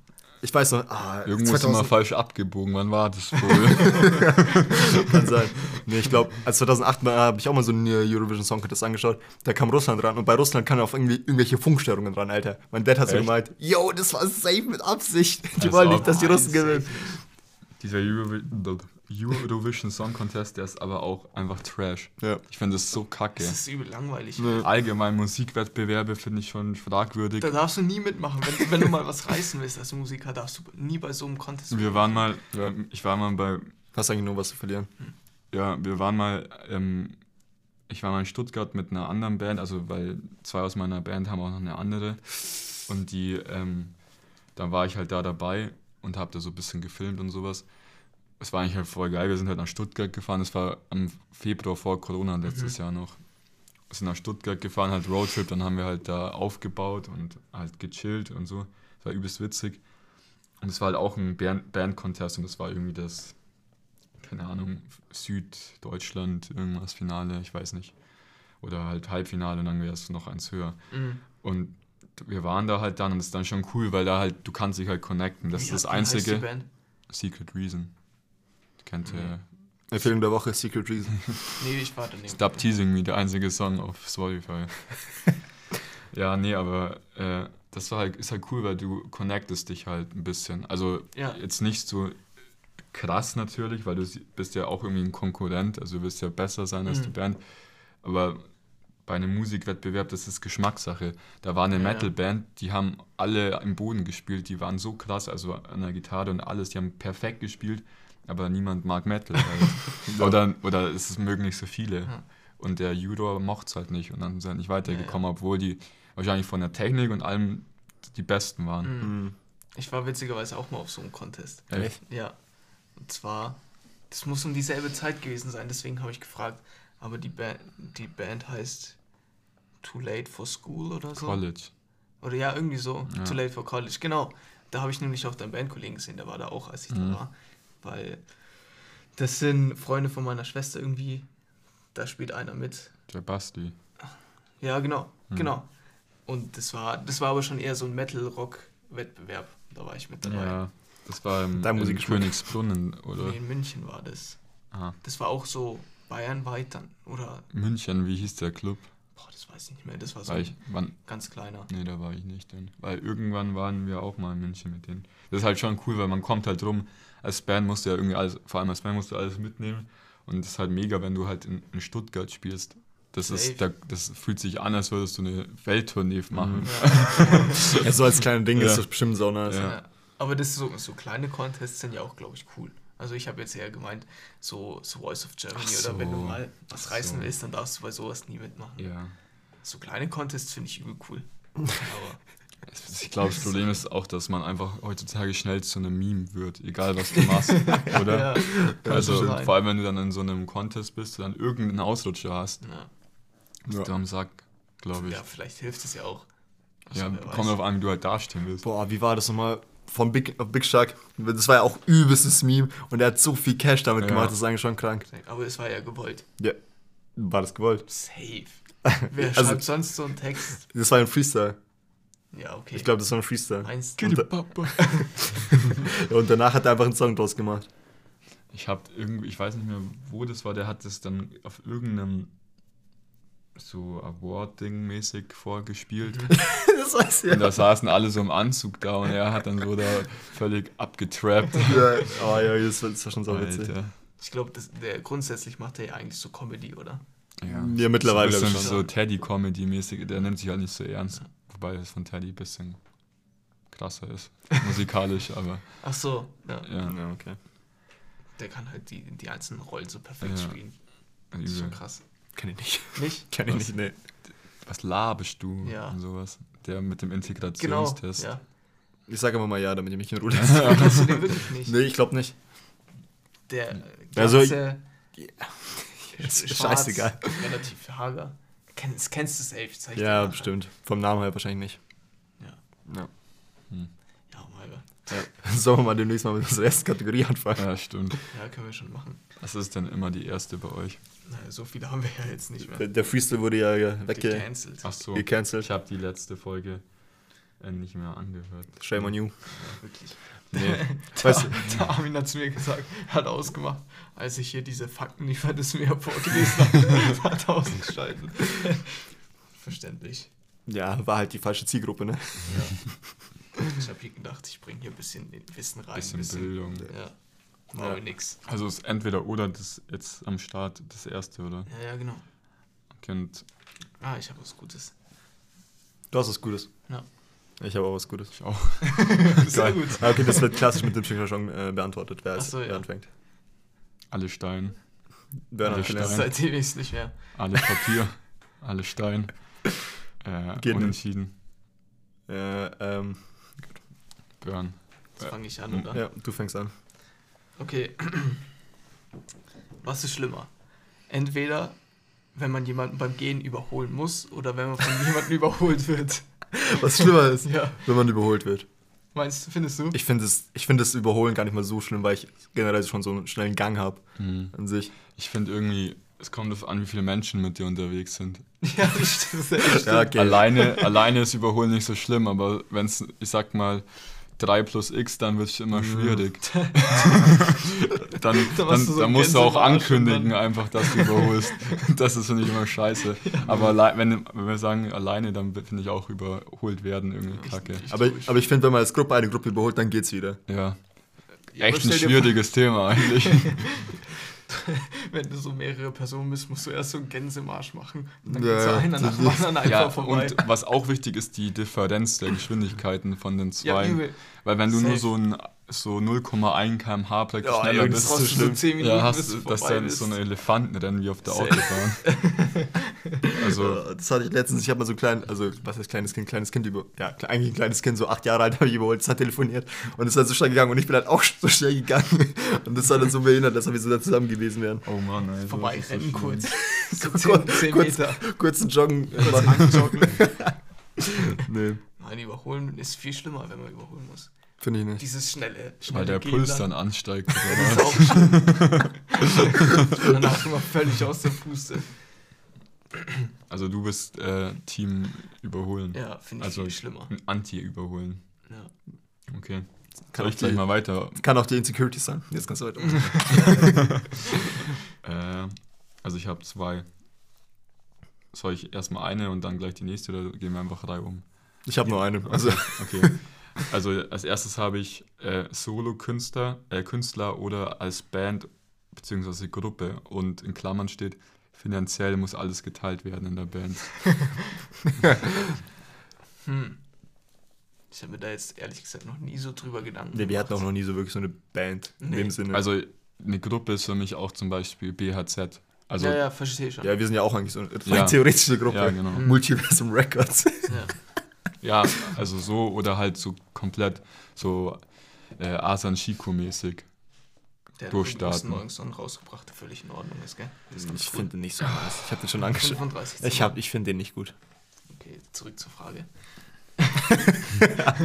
Ich weiß noch, ah, Irgendwo ist immer 2000 falsch abgebogen. Wann war das wohl? kann sein. Nee, ich glaube, als 2008 mal, habe ich auch mal so einen Eurovision Song Contest angeschaut. Da kam Russland ran und bei Russland kam auf irgendwie irgendwelche Funkstörungen ran, Alter. Mein Dad hat so gemeint, yo, das war safe mit Absicht. Die Das wollen nicht, dass die Russen gewinnen. Dieser Eurovi Eurovision Song Contest, der ist aber auch einfach Trash. Ja. Ich finde das so kacke. Das ist übel langweilig. Nee. Allgemein Musikwettbewerbe finde ich schon fragwürdig. Da darfst du nie mitmachen. Wenn, wenn du mal was reißen willst als Musiker, darfst du nie bei so einem Contest Wir waren mal, Ja. ich war mal bei, Hast eigentlich nur was zu verlieren. ja, wir waren mal, ähm, ich war mal in Stuttgart mit einer anderen Band, also weil zwei aus meiner Band haben auch noch eine andere. Und die, ähm, dann war ich halt da dabei und habe da so ein bisschen gefilmt und sowas. Es war eigentlich halt voll geil. Wir sind halt nach Stuttgart gefahren. Das war am Februar vor Corona letztes Jahr noch. Wir sind nach Stuttgart gefahren, halt Roadtrip. Dann haben wir halt da aufgebaut und halt gechillt und so. Das war übelst witzig. Und es war halt auch ein Band- Band-Contest und das war irgendwie das, keine Ahnung, Süddeutschland, irgendwas Finale, ich weiß nicht. Oder halt Halbfinale und dann wäre es noch eins höher. Mhm. Und wir waren da halt dann und das ist dann schon cool, weil da halt, du kannst dich halt connecten. Das Wie- ist das wie heißt die einzige. Band? Secret Reason. Kennt ihr? Empfehlung der Woche, Secret Reason. Nee, ich warte nicht. Stop Teasing Me, der einzige Song auf Spotify. ja, nee, aber äh, das war halt, ist halt cool, weil du connectest dich halt ein bisschen. Also Ja. jetzt nicht so krass natürlich, weil du bist ja auch irgendwie ein Konkurrent, also du wirst ja besser sein als Mhm. die Band. Aber bei einem Musikwettbewerb, das ist Geschmackssache. Da war eine ja. Metalband, die haben alle im Boden gespielt, die waren so krass, also an der Gitarre und alles, die haben perfekt gespielt, aber niemand mag Metal halt. oder, oder es mögen nicht so viele. Ja. Und der Judor mochte es halt nicht und dann sind sie halt nicht weitergekommen, obwohl die wahrscheinlich von der Technik und allem die Besten waren. Mhm. Mhm. Ich war witzigerweise auch mal auf so einem Contest. Echt? Ja. Und zwar, das muss um dieselbe Zeit gewesen sein, deswegen habe ich gefragt. Aber die Band, die Band heißt Too Late for School oder so. College. Oder ja, irgendwie so. Ja. Too Late for College. Genau. Da habe ich nämlich auch deinen Bandkollegen gesehen, der war da auch, als ich Mhm. da war. Weil das sind Freunde von meiner Schwester irgendwie. Da spielt einer mit. Der Basti. Ja, genau. Mhm. Genau. Und das war, das war aber schon eher so ein Metal-Rock-Wettbewerb. Da war ich mit dabei. Ja, das war im, im. Königsbrunnen, oder? Nee, in München war das. Aha. Das war auch so bayernweit dann. Oder, München, wie hieß der Club? boah, das weiß ich nicht mehr. Das war so War ich, wann, ein ganz kleiner. nee, da war ich nicht drin. Weil irgendwann waren wir auch mal in München mit denen. Das ist halt schon cool, weil man kommt halt rum. Als Band musst du ja irgendwie alles, vor allem als Band musst du alles mitnehmen. Und das ist halt mega, wenn du halt in, in Stuttgart spielst. Das, ist, da, das fühlt sich an, als würdest du eine Welttournee machen. Ja, so als kleines Ding Ja. ist das bestimmt so nice. Ja. Ja. Aber das so, so kleine Contests sind ja auch, glaube ich, cool. Also ich habe jetzt eher gemeint, so, so Voice of Germany Ach oder wenn du so. mal was Ach reißen so. willst, dann darfst du bei sowas nie mitmachen. ja. So kleine Contests finde ich übel cool. Aber Ich glaube, das Problem ist auch, dass man einfach heutzutage schnell zu einem Meme wird, egal was du machst, oder? ja, also vor allem, wenn du dann in so einem Contest bist, du dann irgendeinen Ausrutscher hast, ja. bist Ja. du am Sack, glaube ich. ja, vielleicht hilft es ja auch. Also, Ja, weiß. auf an, wie du halt dastehen willst. Boah, wie war das nochmal? Von Big, Big Shark. Das war ja auch übelstes Meme und er hat so viel Cash damit Ja. gemacht, das ist eigentlich schon krank. Aber es war ja gewollt. Ja. War das gewollt? Safe. Wer Also- schreibt sonst so einen Text? Das war ein Freestyle. Ja, okay. Ich glaube, das war ein Freestyle. Meinst Und, und danach hat er einfach einen Song draus gemacht. Ich habe irgendwie, ich weiß nicht mehr, wo das war, der hat das dann auf irgendeinem so Award-Ding mäßig vorgespielt. das weiß Und da saßen alle so im Anzug da und er hat dann so da völlig abgetrappt. Ja, oh ja, das war, das war schon so witzig. Alter. Ich glaube, der grundsätzlich macht er ja eigentlich so Comedy, oder? Ja, Ja, mittlerweile so, ich so schon. Teddy-Comedy-mäßig, der nimmt sich halt nicht so ernst. Wobei das von Teddy ein bisschen krasser ist, musikalisch, aber Ach so, ja. ja, Ja, okay. Der kann halt die, die einzelnen Rollen so perfekt Ja. spielen. Das ist schon krass. Kenn ich nicht. Nicht? Kenn ich Was? nicht, nee. was labest du Ja. und sowas. der mit dem Genau. Integrationstest. Ja. Ich sage immer mal ja, damit ich mich in Ruhe lasse. Kennst du den wirklich nicht? nee, ich glaube nicht. Der äh, Also, ganze, Ist schwarz, scheißegal. relativ hager. Kennst, kennst du safe? Zeig Ja, bestimmt. Vom Namen her wahrscheinlich Ja. nicht. Ja. Ja, oh mein Gott. Sollen wir mal demnächst mal mit unserer ersten Kategorie anfangen? Ja, stimmt. Ja, können wir schon machen. Was ist denn immer die erste bei euch? Naja, so viele haben wir ja jetzt nicht mehr. Der, der Freestyle wurde ja wegge Gecancelt. Ach so, gecancelt. ich habe die letzte Folge nicht mehr angehört. Shame on you. Ja, wirklich. Nee, Weißt du, Der Armin hat zu mir gesagt, hat ausgemacht, als ich hier diese Fakten liefert, das mir vorgelesen habe, hat ausgeschaltet. Verständlich. ja, war halt die falsche Zielgruppe, ne? Ich habe hier gedacht, ich bringe hier ein bisschen Wissen rein. bisschen Bildung. Ja. Machen Ja. nix. Also ist entweder oder das jetzt am Start das erste, oder? Ja, ja, genau. Okay, und Ah, ich habe was Gutes. Du hast was Gutes. Ja. Ich habe auch was Gutes. ich auch. Sehr gut. Okay, das wird klassisch mit dem Ping-Pong äh, beantwortet, wer, so, ja. wer anfängt. Alle Stein, Bernhard Ja, Stein. Seitdem ist nicht mehr. alle Papier, alle Stein. Äh, Geht nicht. unentschieden. Äh, ähm, Burn. Jetzt fange ich an, oder? ja, du fängst an. Okay. Was ist schlimmer? Entweder, wenn man jemanden beim Gehen überholen muss oder wenn man von jemandem überholt wird. Was schlimmer ist, Ja. wenn man überholt wird. Meinst du, findest du? Ich finde das, ich find das Überholen gar nicht mal so schlimm, weil ich generell schon so einen schnellen Gang habe Hm. an sich. Ich finde irgendwie, es kommt darauf an, wie viele Menschen mit dir unterwegs sind. Ja, das stimmt. Das stimmt. Ja, okay. Alleine, alleine ist Überholen nicht so schlimm, aber wenn es, ich sag mal, 3 plus x, dann wird es immer Mhm. schwierig. dann Da dann, du so dann musst du auch ankündigen, dann- einfach, dass du überholst. das ist, finde ich, immer scheiße. Aber wenn, wenn wir sagen alleine, dann finde ich auch überholt werden irgendwie kacke. Ich- Aber, aber ich finde, wenn man als Gruppe eine Gruppe überholt, dann geht's wieder. Ja, echt ein schwieriges Thema eigentlich. Wenn du so mehrere Personen bist, musst du erst so einen Gänsemarsch machen. Und dann Ja, geht so einer nach dem anderen einfach ja, vorbei. und was auch wichtig ist, die Differenz der Geschwindigkeiten von den ja, zwei. übel. Weil wenn du nur Safe. so ein so 0,1 km/h praktisch Ja, schneller bist, das ist so Brauchst du schlimm. 10 Minuten, ja, hast du du das vorbei dann bist. so ein Elefantenrennen wie auf der. Autobahn. also, das hatte ich letztens, ich habe mal so klein, also was heißt kleines Kind, kleines Kind über, ja, eigentlich ein kleines Kind, so acht Jahre alt, habe ich überholt, das hat telefoniert und es ist halt so schnell gegangen und ich bin halt auch so schnell gegangen und das war dann so behindert, dass wir so da zusammen gewesen wären. oh Mann, ey, vorbei ist so rennen schlimm. kurz. So Kurz- 10, 10 kurz- Meter. Kurzen Joggen Kurz anjoggen. Nee, Nein, überholen ist viel schlimmer, wenn man überholen muss. Finde ich nicht. Dieses schnelle, schnelle Weil der Gehen Puls dann ansteigt. Das ist Oder? auch schlimm. Und danach immer völlig aus der Puste. Also du bist äh, Team überholen. Ja, finde ich Also viel schlimmer. Anti-Überholen. Ja. Okay. Kann Soll auch, ich gleich die, mal weiter? kann auch die Insecurity sein. Jetzt kannst du weiter. Äh, also ich habe zwei. Soll ich erstmal eine und dann gleich die nächste oder gehen wir einfach Reihe um? Ich habe nur eine. Also, Okay. Also als erstes habe ich äh, Solo-Künstler äh, Künstler oder als Band bzw. Gruppe und in Klammern steht, finanziell muss alles geteilt werden in der Band. Hm. Ich habe mir da jetzt ehrlich gesagt noch nie so drüber Gedanken nee, wir hatten auch noch nie so wirklich so eine Band in Nee. dem Sinne. Also eine Gruppe ist für mich auch zum Beispiel BHZ. Also ja, ja, verstehe schon. ja, wir sind ja auch eigentlich so eine Ja. theoretische Gruppe. Ja, genau. Multiversum Records. Ja. Ja, also so oder halt so komplett so äh, Asan Shiko-mäßig. Der hat Durchstarten. einen rausgebracht, der völlig in Ordnung ist, gell? Ist ganz Ich finde den nicht so nice. Ich habe den schon angeschaut. 35 Ich, hab- ich finde den nicht gut. Okay, zurück zur Frage.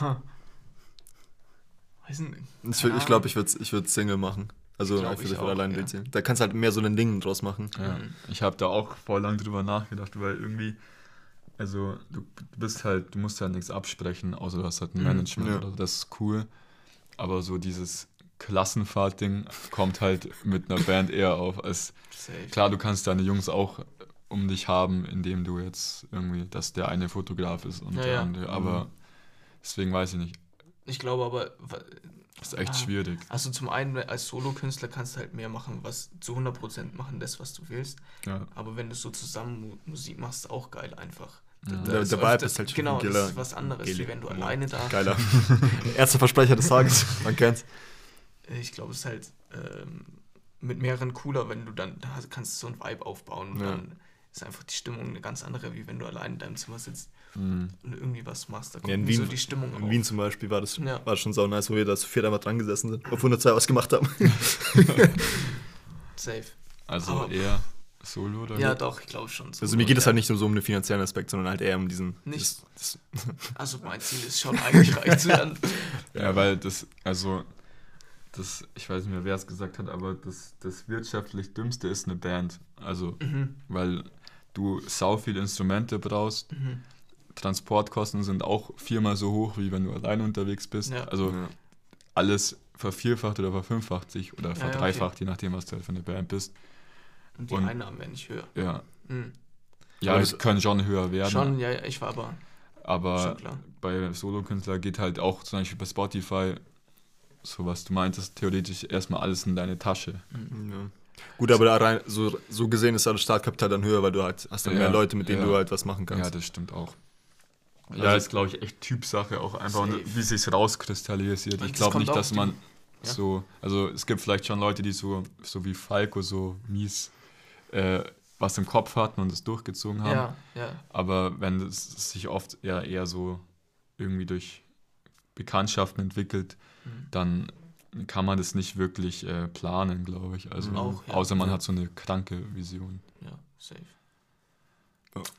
Weiß nicht. Ich, würd- ich glaube, ich würde ich würd Single machen. Also Glaub ich auch, allein ja. ja. Da kannst du halt mehr so ein Ding draus machen. Ja, Mhm. ich habe da auch voll lang drüber nachgedacht, weil irgendwie, also du, bist halt, du musst halt nichts absprechen, außer du hast halt ein Mhm, Management ja. oder das ist cool. Aber so dieses Klassenfahrt-Ding kommt halt mit einer Band eher auf. Als, Safe. klar, du kannst deine Jungs auch um dich haben, indem du jetzt irgendwie, dass der eine Fotograf ist und Ja, der ja. andere. Aber Mhm. deswegen weiß ich nicht. Ich glaube aber, Das ist echt Ah. schwierig. also zum einen als Solokünstler kannst du halt mehr machen, was zu 100% machen, das, was du willst. Ja. Aber wenn du so zusammen Mu- Musik machst, auch geil einfach. Ja. Der- der Vibe ist halt schon Genau, viel das ist was anderes, wie wenn du alleine da. Geiler. Erster Versprecher des Tages. Man kennt's. Ich glaube, es ist halt ähm, mit mehreren cooler, wenn du dann da kannst du so ein Vibe aufbauen und Ja. dann ist einfach die Stimmung eine ganz andere, wie wenn du allein in deinem Zimmer sitzt Mhm. und irgendwie was machst. Da kommt Ja, in so Wien- die Stimmung In auf. Wien zum Beispiel war das, Ja. war das schon sau nice, wo wir da zu viert einmal dran gesessen sind, obwohl nur zwei was gemacht haben. Safe. Also Aber- eher Solo oder? Ja, doch, ich glaube schon. So Also mir geht es ja. halt nicht nur so um den finanziellen Aspekt, sondern halt eher um diesen. Nicht? Das, das, Also mein Ziel ist schon eigentlich reich zu werden. Ja, weil das, also, das, ich weiß nicht mehr, wer es gesagt hat, aber das, das wirtschaftlich Dümmste ist eine Band. Also, Mhm. weil du sau viele Instrumente brauchst. Mhm. Transportkosten sind auch viermal so hoch, wie wenn du alleine unterwegs bist. Ja. Also ja. alles vervierfacht oder verfünffacht sich oder Ja, ja, verdreifacht, je nachdem, was du halt für eine Band bist. Und die Und- Einnahmen werden nicht höher. Ja, Mhm. ja Aber es das- können schon höher werden. Schon, ja, ja, ich war aber Aber bei Solokünstler geht halt auch zum Beispiel bei Spotify, so was du meintest, theoretisch erstmal alles in deine Tasche. Mhm. ja. Gut, aber da rein, so, so gesehen ist das Startkapital dann höher, weil du halt hast dann Ja, mehr Leute, mit denen ja. du halt was machen Ja, kannst. das stimmt auch. Also- Ja, ist glaube ich echt Typsache auch einfach, und Safe. wie sich rauskristallisiert. Und Ich glaube nicht, dass man ja. so, also es gibt vielleicht schon Leute, die so, so wie Falco so mies äh, was im Kopf hatten und es durchgezogen haben. Ja, ja. Aber wenn es sich oft eher, eher so irgendwie durch Bekanntschaften entwickelt, Mhm. dann kann man das nicht wirklich äh, planen, glaube ich. Also Auch, ja. außer man Ja. hat so eine kranke Vision. Ja, safe.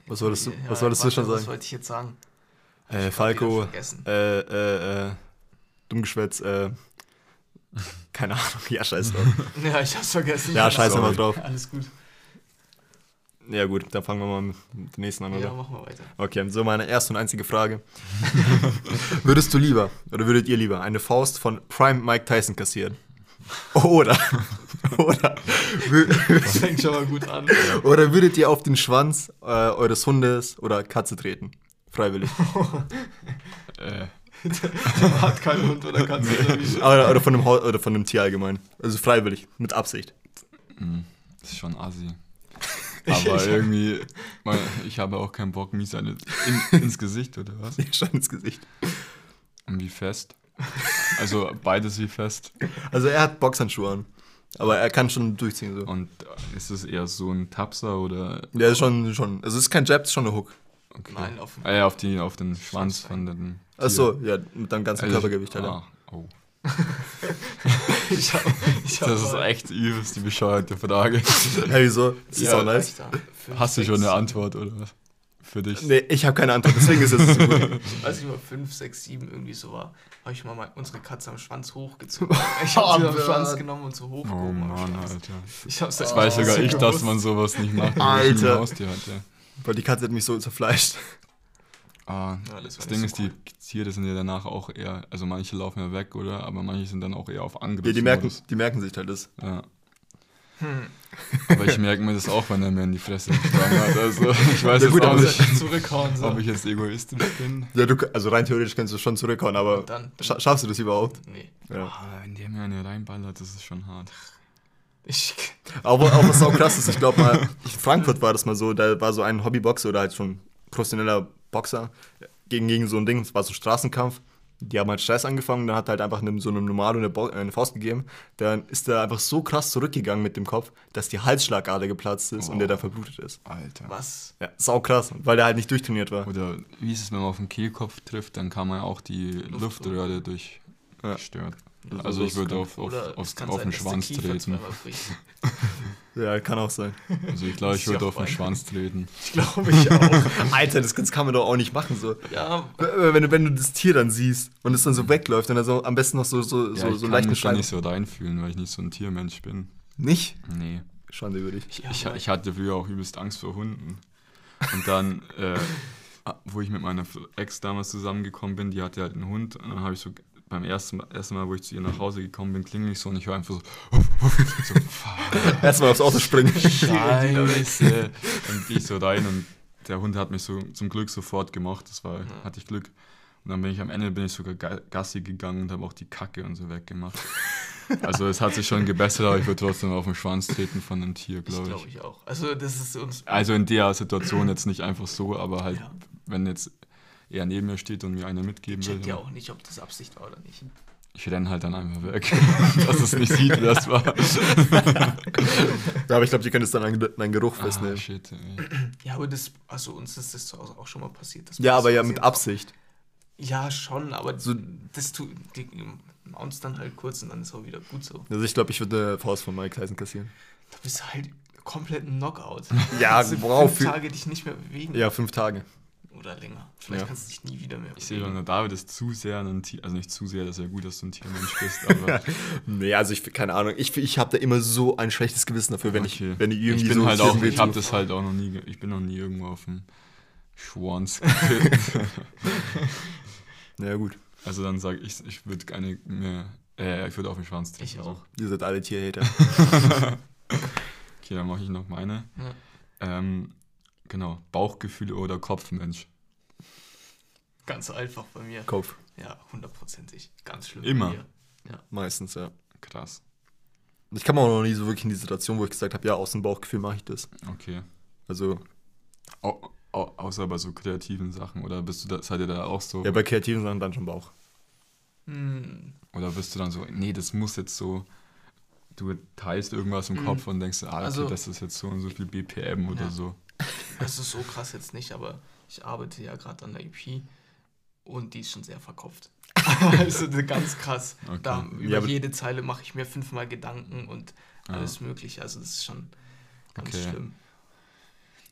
Was wolltest du, Ja, was wolltest du schon Was sagen? wollte ich jetzt sagen? Äh, Falco, äh, äh, äh, Dummgeschwätz, äh, keine Ahnung, ja, scheiß drauf. Ja, ich hab's vergessen. Ja, scheiß Sorry. mal drauf. Alles gut. Ja gut, dann fangen wir mal mit dem nächsten an, Ja, oder? machen wir weiter. Okay, so meine erste und einzige Frage. Würdest du lieber, oder würdet ihr lieber, eine Faust von Prime Mike Tyson kassieren? Oder, oder, Das fängt schon mal gut an. oder würdet ihr auf den Schwanz äh, eures Hundes oder Katze treten? Freiwillig. Äh, Hat kein Hund oder Katze oder? Oder, von einem, oder von einem Tier allgemein. Also freiwillig, mit Absicht. hm, ist schon assi. Aber irgendwie, mein, ich habe auch keinen Bock, mies eine in, ins Gesicht oder was? Ja, schon ins Gesicht. Und wie fest? Also beides wie fest. Also er hat Boxhandschuhe an. Aber er kann schon durchziehen. So. Und ist es eher so ein Tapser oder Ja, ist schon, schon. Also es ist kein Jab, es ist schon eine Hook. okay. Nein, auf Ah, ja, auf, die, auf den Schwanz von den. Achso, ja, mit deinem ganzen Also, Körpergewicht halt. ah, oh. Ich hab, ich hab Das ist echt übelst die bescheuerte Frage. Hey, wieso? Das ist Ja, auch nice. Hast du schon eine Antwort oder was? Für dich? Nee, ich habe keine Antwort, deswegen ist es so gut. Als ich mal 5, 6, 7 irgendwie so war, habe ich mal unsere Katze am Schwanz hochgezogen. Ich habe sie am Oh, Schwanz Mann. genommen und so Oh hochgehoben am Mann, Schwanz. Alter. Ich hab's Das echt weiß sogar so ich, dass gewusst. man sowas nicht macht. wenn Alter. man ein Haustier hat, ja. Weil die Katze hat mich so zerfleischt. Ah, Ja, das Ding nicht ist, so die Tiere sind ja danach auch eher, also manche laufen ja weg, oder? Aber manche sind dann auch eher auf Angriff. Ja, die merken, die merken sich halt das. Ja. Hm. Aber ich merke mir das auch, wenn er mir in die Fresse geschlagen hat. Also ich weiß Ja, jetzt gut, auch aber nicht, zurückhauen so. ob ich jetzt egoistisch bin. Ja, du, also rein theoretisch kannst du schon zurückhauen, aber dann, scha schaffst du das überhaupt? Nee. Ja. Ah, wenn der mir eine reinballert, das ist schon hart. Ich, Aber auch was auch krass ist, ich glaube mal, in Frankfurt war das mal so, da war so ein Hobbyboxer oder halt schon professioneller Boxer gegen, gegen so ein Ding, es war so ein Straßenkampf. Die haben halt Stress angefangen, dann hat halt einfach einem, so einem Normalo eine, Bo- eine Faust gegeben. Dann ist er einfach so krass zurückgegangen mit dem Kopf, dass die Halsschlagader geplatzt ist und der dann verblutet ist. Alter. was? Ja, sau krass, weil der halt nicht durchtrainiert war. Oder wie ist es, wenn man auf den Kehlkopf trifft, dann kann man auch die Luftröhre durch Ja. gestört. Also Also ich würde kann- auf, auf, auf, kann auf den Schwanz treten. Ja, kann auch sein. Also ich glaube, ich würde auf den. Schwanz treten. Ich glaube ich auch. Alter, das, kann man doch auch nicht machen. So. ja, Wenn du, wenn du das Tier dann siehst und es dann so wegläuft und dann so am besten noch so, so, Ja, so, ich so kann leicht eine mich nicht so reinfühlen, weil ich nicht so ein Tiermensch bin. Nicht? Nee. Schande über dich. Ich, Ja, ich, ich hatte früher auch übelst Angst vor Hunden. Und dann, äh, wo ich mit meiner Ex damals zusammengekommen bin, die hatte halt einen Hund. Und dann habe ich so beim ersten, ersten Mal, wo ich zu ihr nach Hause gekommen bin, klingel ich so und ich höre einfach so, so fuck, Erstmal aufs Auto springen. Scheiße. Dann gehe ich so rein und der Hund hat mich so zum Glück sofort gemacht. Das war, hatte ich Glück. Und dann bin ich am Ende bin ich sogar Ga- Gassi gegangen und habe auch die Kacke und so weggemacht. Also es hat sich schon gebessert, aber ich würde trotzdem auf den Schwanz treten von einem Tier, glaube ich. glaube ich auch. Also das ist uns. Also in der Situation jetzt nicht einfach so, aber halt, Ja. wenn jetzt er neben mir steht und mir einer mitgeben will. checkt ja dann- auch nicht, ob das Absicht war oder nicht. Ich renne halt dann einfach weg, dass es nicht sieht, wer es war. Ja, aber ich glaube, die können es dann an deinen Geruch Ah, festnehmen. shit, ey. Ja, aber das, also uns ist das zu Hause auch schon mal passiert. dass ja, aber ja mit. Absicht. Ja, schon, aber So- das tut, die mounts dann halt kurz und dann ist auch wieder gut so. Also ich glaube, ich würde eine Faust von Mike Tyson kassieren. Da bist du halt komplett ein Knockout. Ja, du wow, fünf für- Tage dich nicht mehr bewegen. Ja, fünf Tage. Oder länger. Vielleicht Ja. kannst du dich nie wieder mehr Ich sehe bewegen. schon, der David ist zu sehr ein Tier, also nicht zu sehr, das ist ja gut, dass du ein Tiermensch bist, aber Nee, also ich, keine Ahnung. Ich, ich habe da immer so ein schlechtes Gewissen dafür, wenn okay. ich, wenn ich irgendwie ich bin so halt auch, ich habe das halt auch noch nie, ich bin noch nie irgendwo auf dem Schwanz getreten. Ja, gut. Also dann sage ich, ich würde keine mehr, äh, ich würde auf den Schwanz treten. Ich auch. Ihr seid alle Tierhater. Okay, dann mache ich noch meine. Ja. Ähm, genau, Bauchgefühl oder Kopfmensch. Ganz einfach bei mir. Kopf. Ja, hundertprozentig. Ganz schlimm. Immer. Ja. Meistens, ja. Krass. Ich kam auch noch nie so wirklich in die Situation, wo ich gesagt habe, ja, aus dem Bauchgefühl mache ich das. Okay. Also, Au, au, außer bei so kreativen Sachen oder bist du da, seid ihr da auch so? ja, bei kreativen Sachen dann schon Bauch. Hm, Oder bist du dann so, nee, das muss jetzt so, du teilst irgendwas im Kopf und denkst, ah, okay. Also- das ist jetzt so und so viel BPM oder Ja. so. das ist so krass jetzt nicht, aber ich arbeite ja gerade an der EP und die ist schon sehr verkopft. also ganz krass. Okay. Da, über Ja, jede Zeile mache ich mir fünfmal Gedanken und alles mögliche. Also das ist schon ganz Okay. schlimm.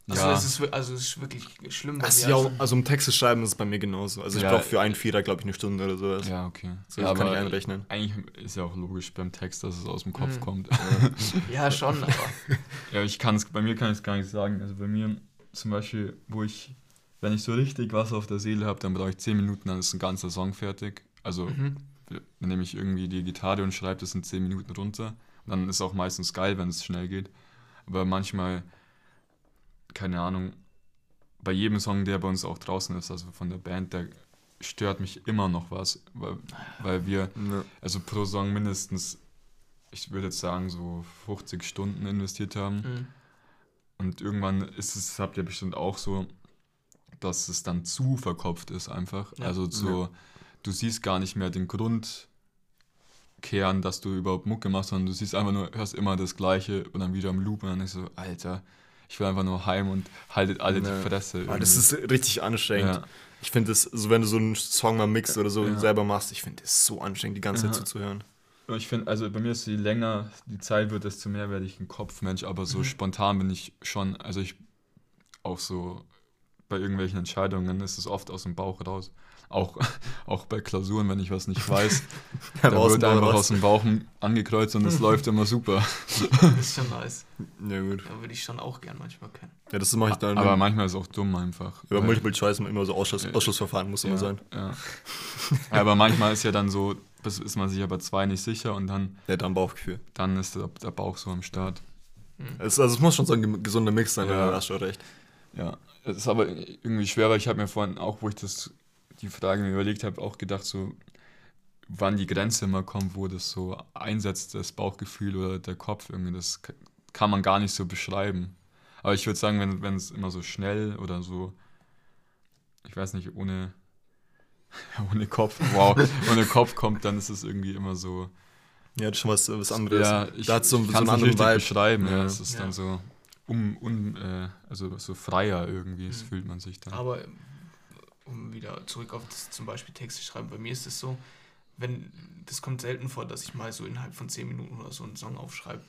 Also, Ja. es ist, also es ist wirklich schlimm. bei Also, mir. ja, also um Texte schreiben ist es bei mir genauso. Also ich Ja. brauche für einen Vierer, glaube ich, eine Stunde oder sowas. Ja, okay. So, ja, das kann ich einrechnen. Eigentlich ist ja auch logisch beim Text, dass es aus dem Kopf Mhm. kommt. ja, schon, aber Ja, ich kann es, bei mir kann ich es gar nicht sagen. Also bei mir zum Beispiel, wo ich, wenn ich so richtig was auf der Seele habe, dann brauche ich 10 Minuten, dann ist ein ganzer Song fertig. Also mhm. dann nehme ich irgendwie die Gitarre und schreibe das in 10 Minuten runter. Und dann ist auch meistens geil, wenn es schnell geht. Aber manchmal, keine Ahnung, bei jedem Song, der bei uns auch draußen ist, also von der Band, der stört mich immer noch was, weil, weil wir Ja. also pro Song mindestens, ich würde jetzt sagen, so 50 Stunden investiert haben. Mhm. Und irgendwann ist es, habt ihr bestimmt auch so, dass es dann zu verkopft ist einfach. Ja. Also so, du siehst gar nicht mehr den Grundkern, dass du überhaupt Mucke machst, sondern du siehst einfach nur, hörst immer das Gleiche und dann wieder im Loop und dann denkst du, Alter, ich will einfach nur heim und haltet alle Ja. die Fresse. Ah, das ist richtig anstrengend. Ja. Ich finde das, so wenn du so einen Song mal mixt oder so Ja. selber machst, ich finde das so anstrengend, die ganze. Zeit zuzuhören. Ich finde, also bei mir ist je länger die Zeit wird, desto mehr werde ich ein Kopfmensch, aber so Mhm. spontan bin ich schon, also ich auch so bei irgendwelchen Entscheidungen ist es oft aus dem Bauch raus. Auch, auch bei Klausuren, wenn ich was nicht weiß, da wird einfach aus dem Bauch angekreuzt und es läuft immer super. Das ist schon nice. Ja, gut. Ja, würde ich schon auch gern manchmal können. Ja, das mache ich dann. Aber manchmal ist es auch dumm einfach. über Multiple Choice immer so Ausschuss, Ja. Ausschussverfahren muss immer ja, sein. Ja. aber manchmal ist ja dann so, bis- ist man sich aber zwei nicht sicher und dann, Ja, dann Bauchgefühl. dann ist der, der Bauch so am Start. Es, also es muss schon so ein gesunder Mix sein, Ja. da hast du recht. Ja, es ist aber irgendwie schwer, weil ich habe mir vorhin, auch wo ich das, die Frage mir überlegt habe, auch gedacht, so, wann die Grenze immer kommt, wo das so einsetzt, das Bauchgefühl oder der Kopf, irgendwie, das kann man gar nicht so beschreiben. Aber ich würde sagen, wenn, wenn es immer so schnell oder so, ich weiß nicht, ohne, ohne Kopf, wow, ohne Kopf kommt, dann ist es irgendwie immer so, Ja, das ist schon was, was anderes. ja, ich, da hat so, ich so einen nicht anderen Vibe. beschreiben, ja, Ja. es ist Ja. dann so, um, um, äh, also so freier irgendwie, das Mhm. fühlt man sich dann. Aber um wieder zurück auf das zum Beispiel Texte schreiben, bei mir ist es so, wenn, das kommt selten vor, dass ich mal so innerhalb von 10 Minuten oder so einen Song aufschreibe.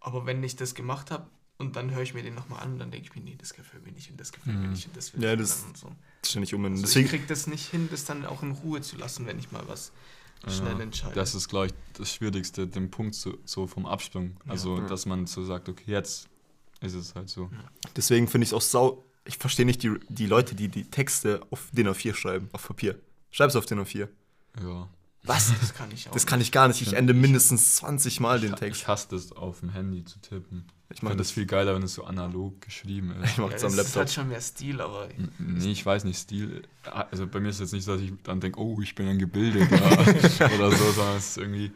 Aber wenn ich das gemacht habe und dann höre ich mir den nochmal an, dann denke ich mir, nee, das gefällt mir nicht und das gefällt mir Mhm. nicht und das will Ja, ich das- dann und so. Ständig um. Also Deswegen, ich krieg das nicht hin, das dann auch in Ruhe zu lassen, wenn ich mal was schnell Ja, entscheide. Das ist, glaube ich, das Schwierigste, den Punkt so, so vom Absprung. Also, Ja. dass man so sagt, okay, jetzt ist es halt so. deswegen finde ich es auch sau. Ich verstehe nicht die, die Leute, die die Texte auf DIN A4 schreiben, auf Papier. Schreib's auf DIN A4. Ja. Was? Das kann ich auch. Das kann ich gar nicht. Ich ende mindestens 20 Mal den Text. ich hasse das, auf dem Handy zu tippen. Ich Ich mache finde das das viel geiler, wenn es so analog geschrieben ist. Ich mach ja, das das am ist Laptop. halt schon mehr Stil, aber Nee, ich weiß nicht, Stil. Also bei mir ist es jetzt nicht so, dass ich dann denke, oh, ich bin ein Gebildeter oder so, sondern es ist irgendwie,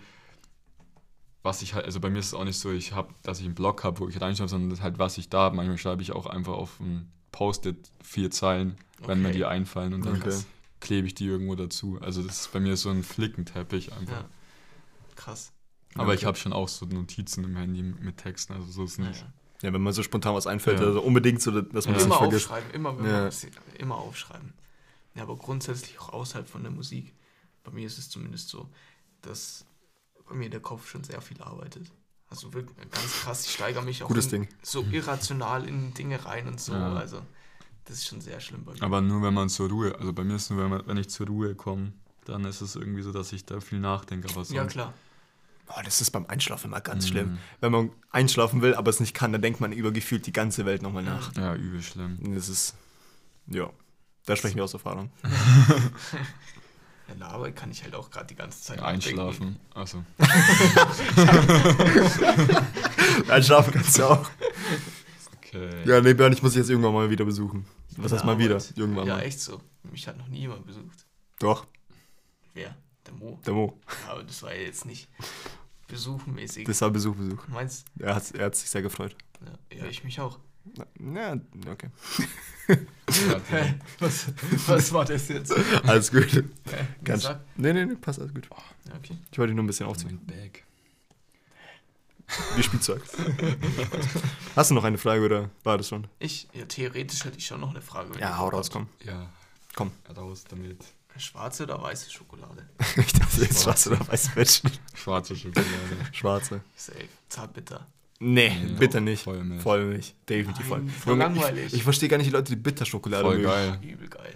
was ich halt, also bei mir ist es auch nicht so, ich habe, dass ich einen Blog habe, wo ich reinschreibe, sondern das ist halt, was ich da habe. Manchmal schreibe ich auch einfach auf ein Post-it vier Zeilen, wenn mir Okay. die einfallen und dann Okay. klebe ich die irgendwo dazu. Also das ist bei mir so ein Flickenteppich einfach. Ja. Krass. Aber ich Okay. habe schon auch so Notizen im Handy mit Texten, also so ist nicht. Ja. Ja, wenn man so spontan was einfällt, Ja. also unbedingt so, dass man Ja. das Immer nicht vergisst. aufschreiben, immer, wenn Ja. man was- immer aufschreiben. Ja, aber grundsätzlich auch außerhalb von der Musik. Bei mir ist es zumindest so, dass bei mir der Kopf schon sehr viel arbeitet. Also wirklich ganz krass, ich steigere mich auch Gutes in, Ding. so irrational in Dinge rein und so. Ja. Also das ist schon sehr schlimm bei mir. Aber nur wenn man zur Ruhe, also bei mir ist nur, wenn, man, wenn ich zur Ruhe komme, dann ist es irgendwie so, dass ich da viel nachdenke. Aber sonst, ja, klar. Boah, das ist beim Einschlafen immer ganz Mhm. schlimm. Wenn man einschlafen will, aber es nicht kann, dann denkt man über gefühlt die ganze Welt nochmal nach. Ja, übel schlimm. Das ist, ja, da sprechen wir aus Erfahrung. In der Arbeit kann ich halt auch gerade die ganze Zeit Einschlafen. Also, Einschlafen kannst du auch. okay. Ja, nee, Björn, ich muss dich jetzt irgendwann mal wieder besuchen. Was heißt mal wieder? Irgendwann Ja, mal. echt so. Mich hat noch nie jemand besucht. Doch, Wer? Der Mo. der Mo. Ja, aber das war ja jetzt nicht besuchenmäßig. Das war Besuch, Besuch. Meinst Er hat, er hat sich sehr gefreut. Ja, ja, ich mich auch. Ja, okay. Ja, was, was war das jetzt? Alles gut. Ganz Ganz, sag. nee, nee, nee, passt alles gut. Ja, okay. Ich wollte dich nur ein bisschen aufziehen. Bag. Wie Spielzeug. Hast du noch eine Frage oder war das schon? Ich, ja, theoretisch hätte ich schon noch eine Frage. Ja, hau raus, komm. Ja, Komm. raus damit. Schwarze oder weiße Schokolade? Ich dachte jetzt schwarze oder weiße Menschen. Schwarze Schokolade. Schwarze. Safe. Zartbitter. Nee, Nee, bitte nicht. Vollmilch. Vollmilch. Definitiv voll. Nein, voll langweilig. Ich, ich verstehe gar nicht die Leute, die Bitterschokolade Voll mögen. geil. Übel geil.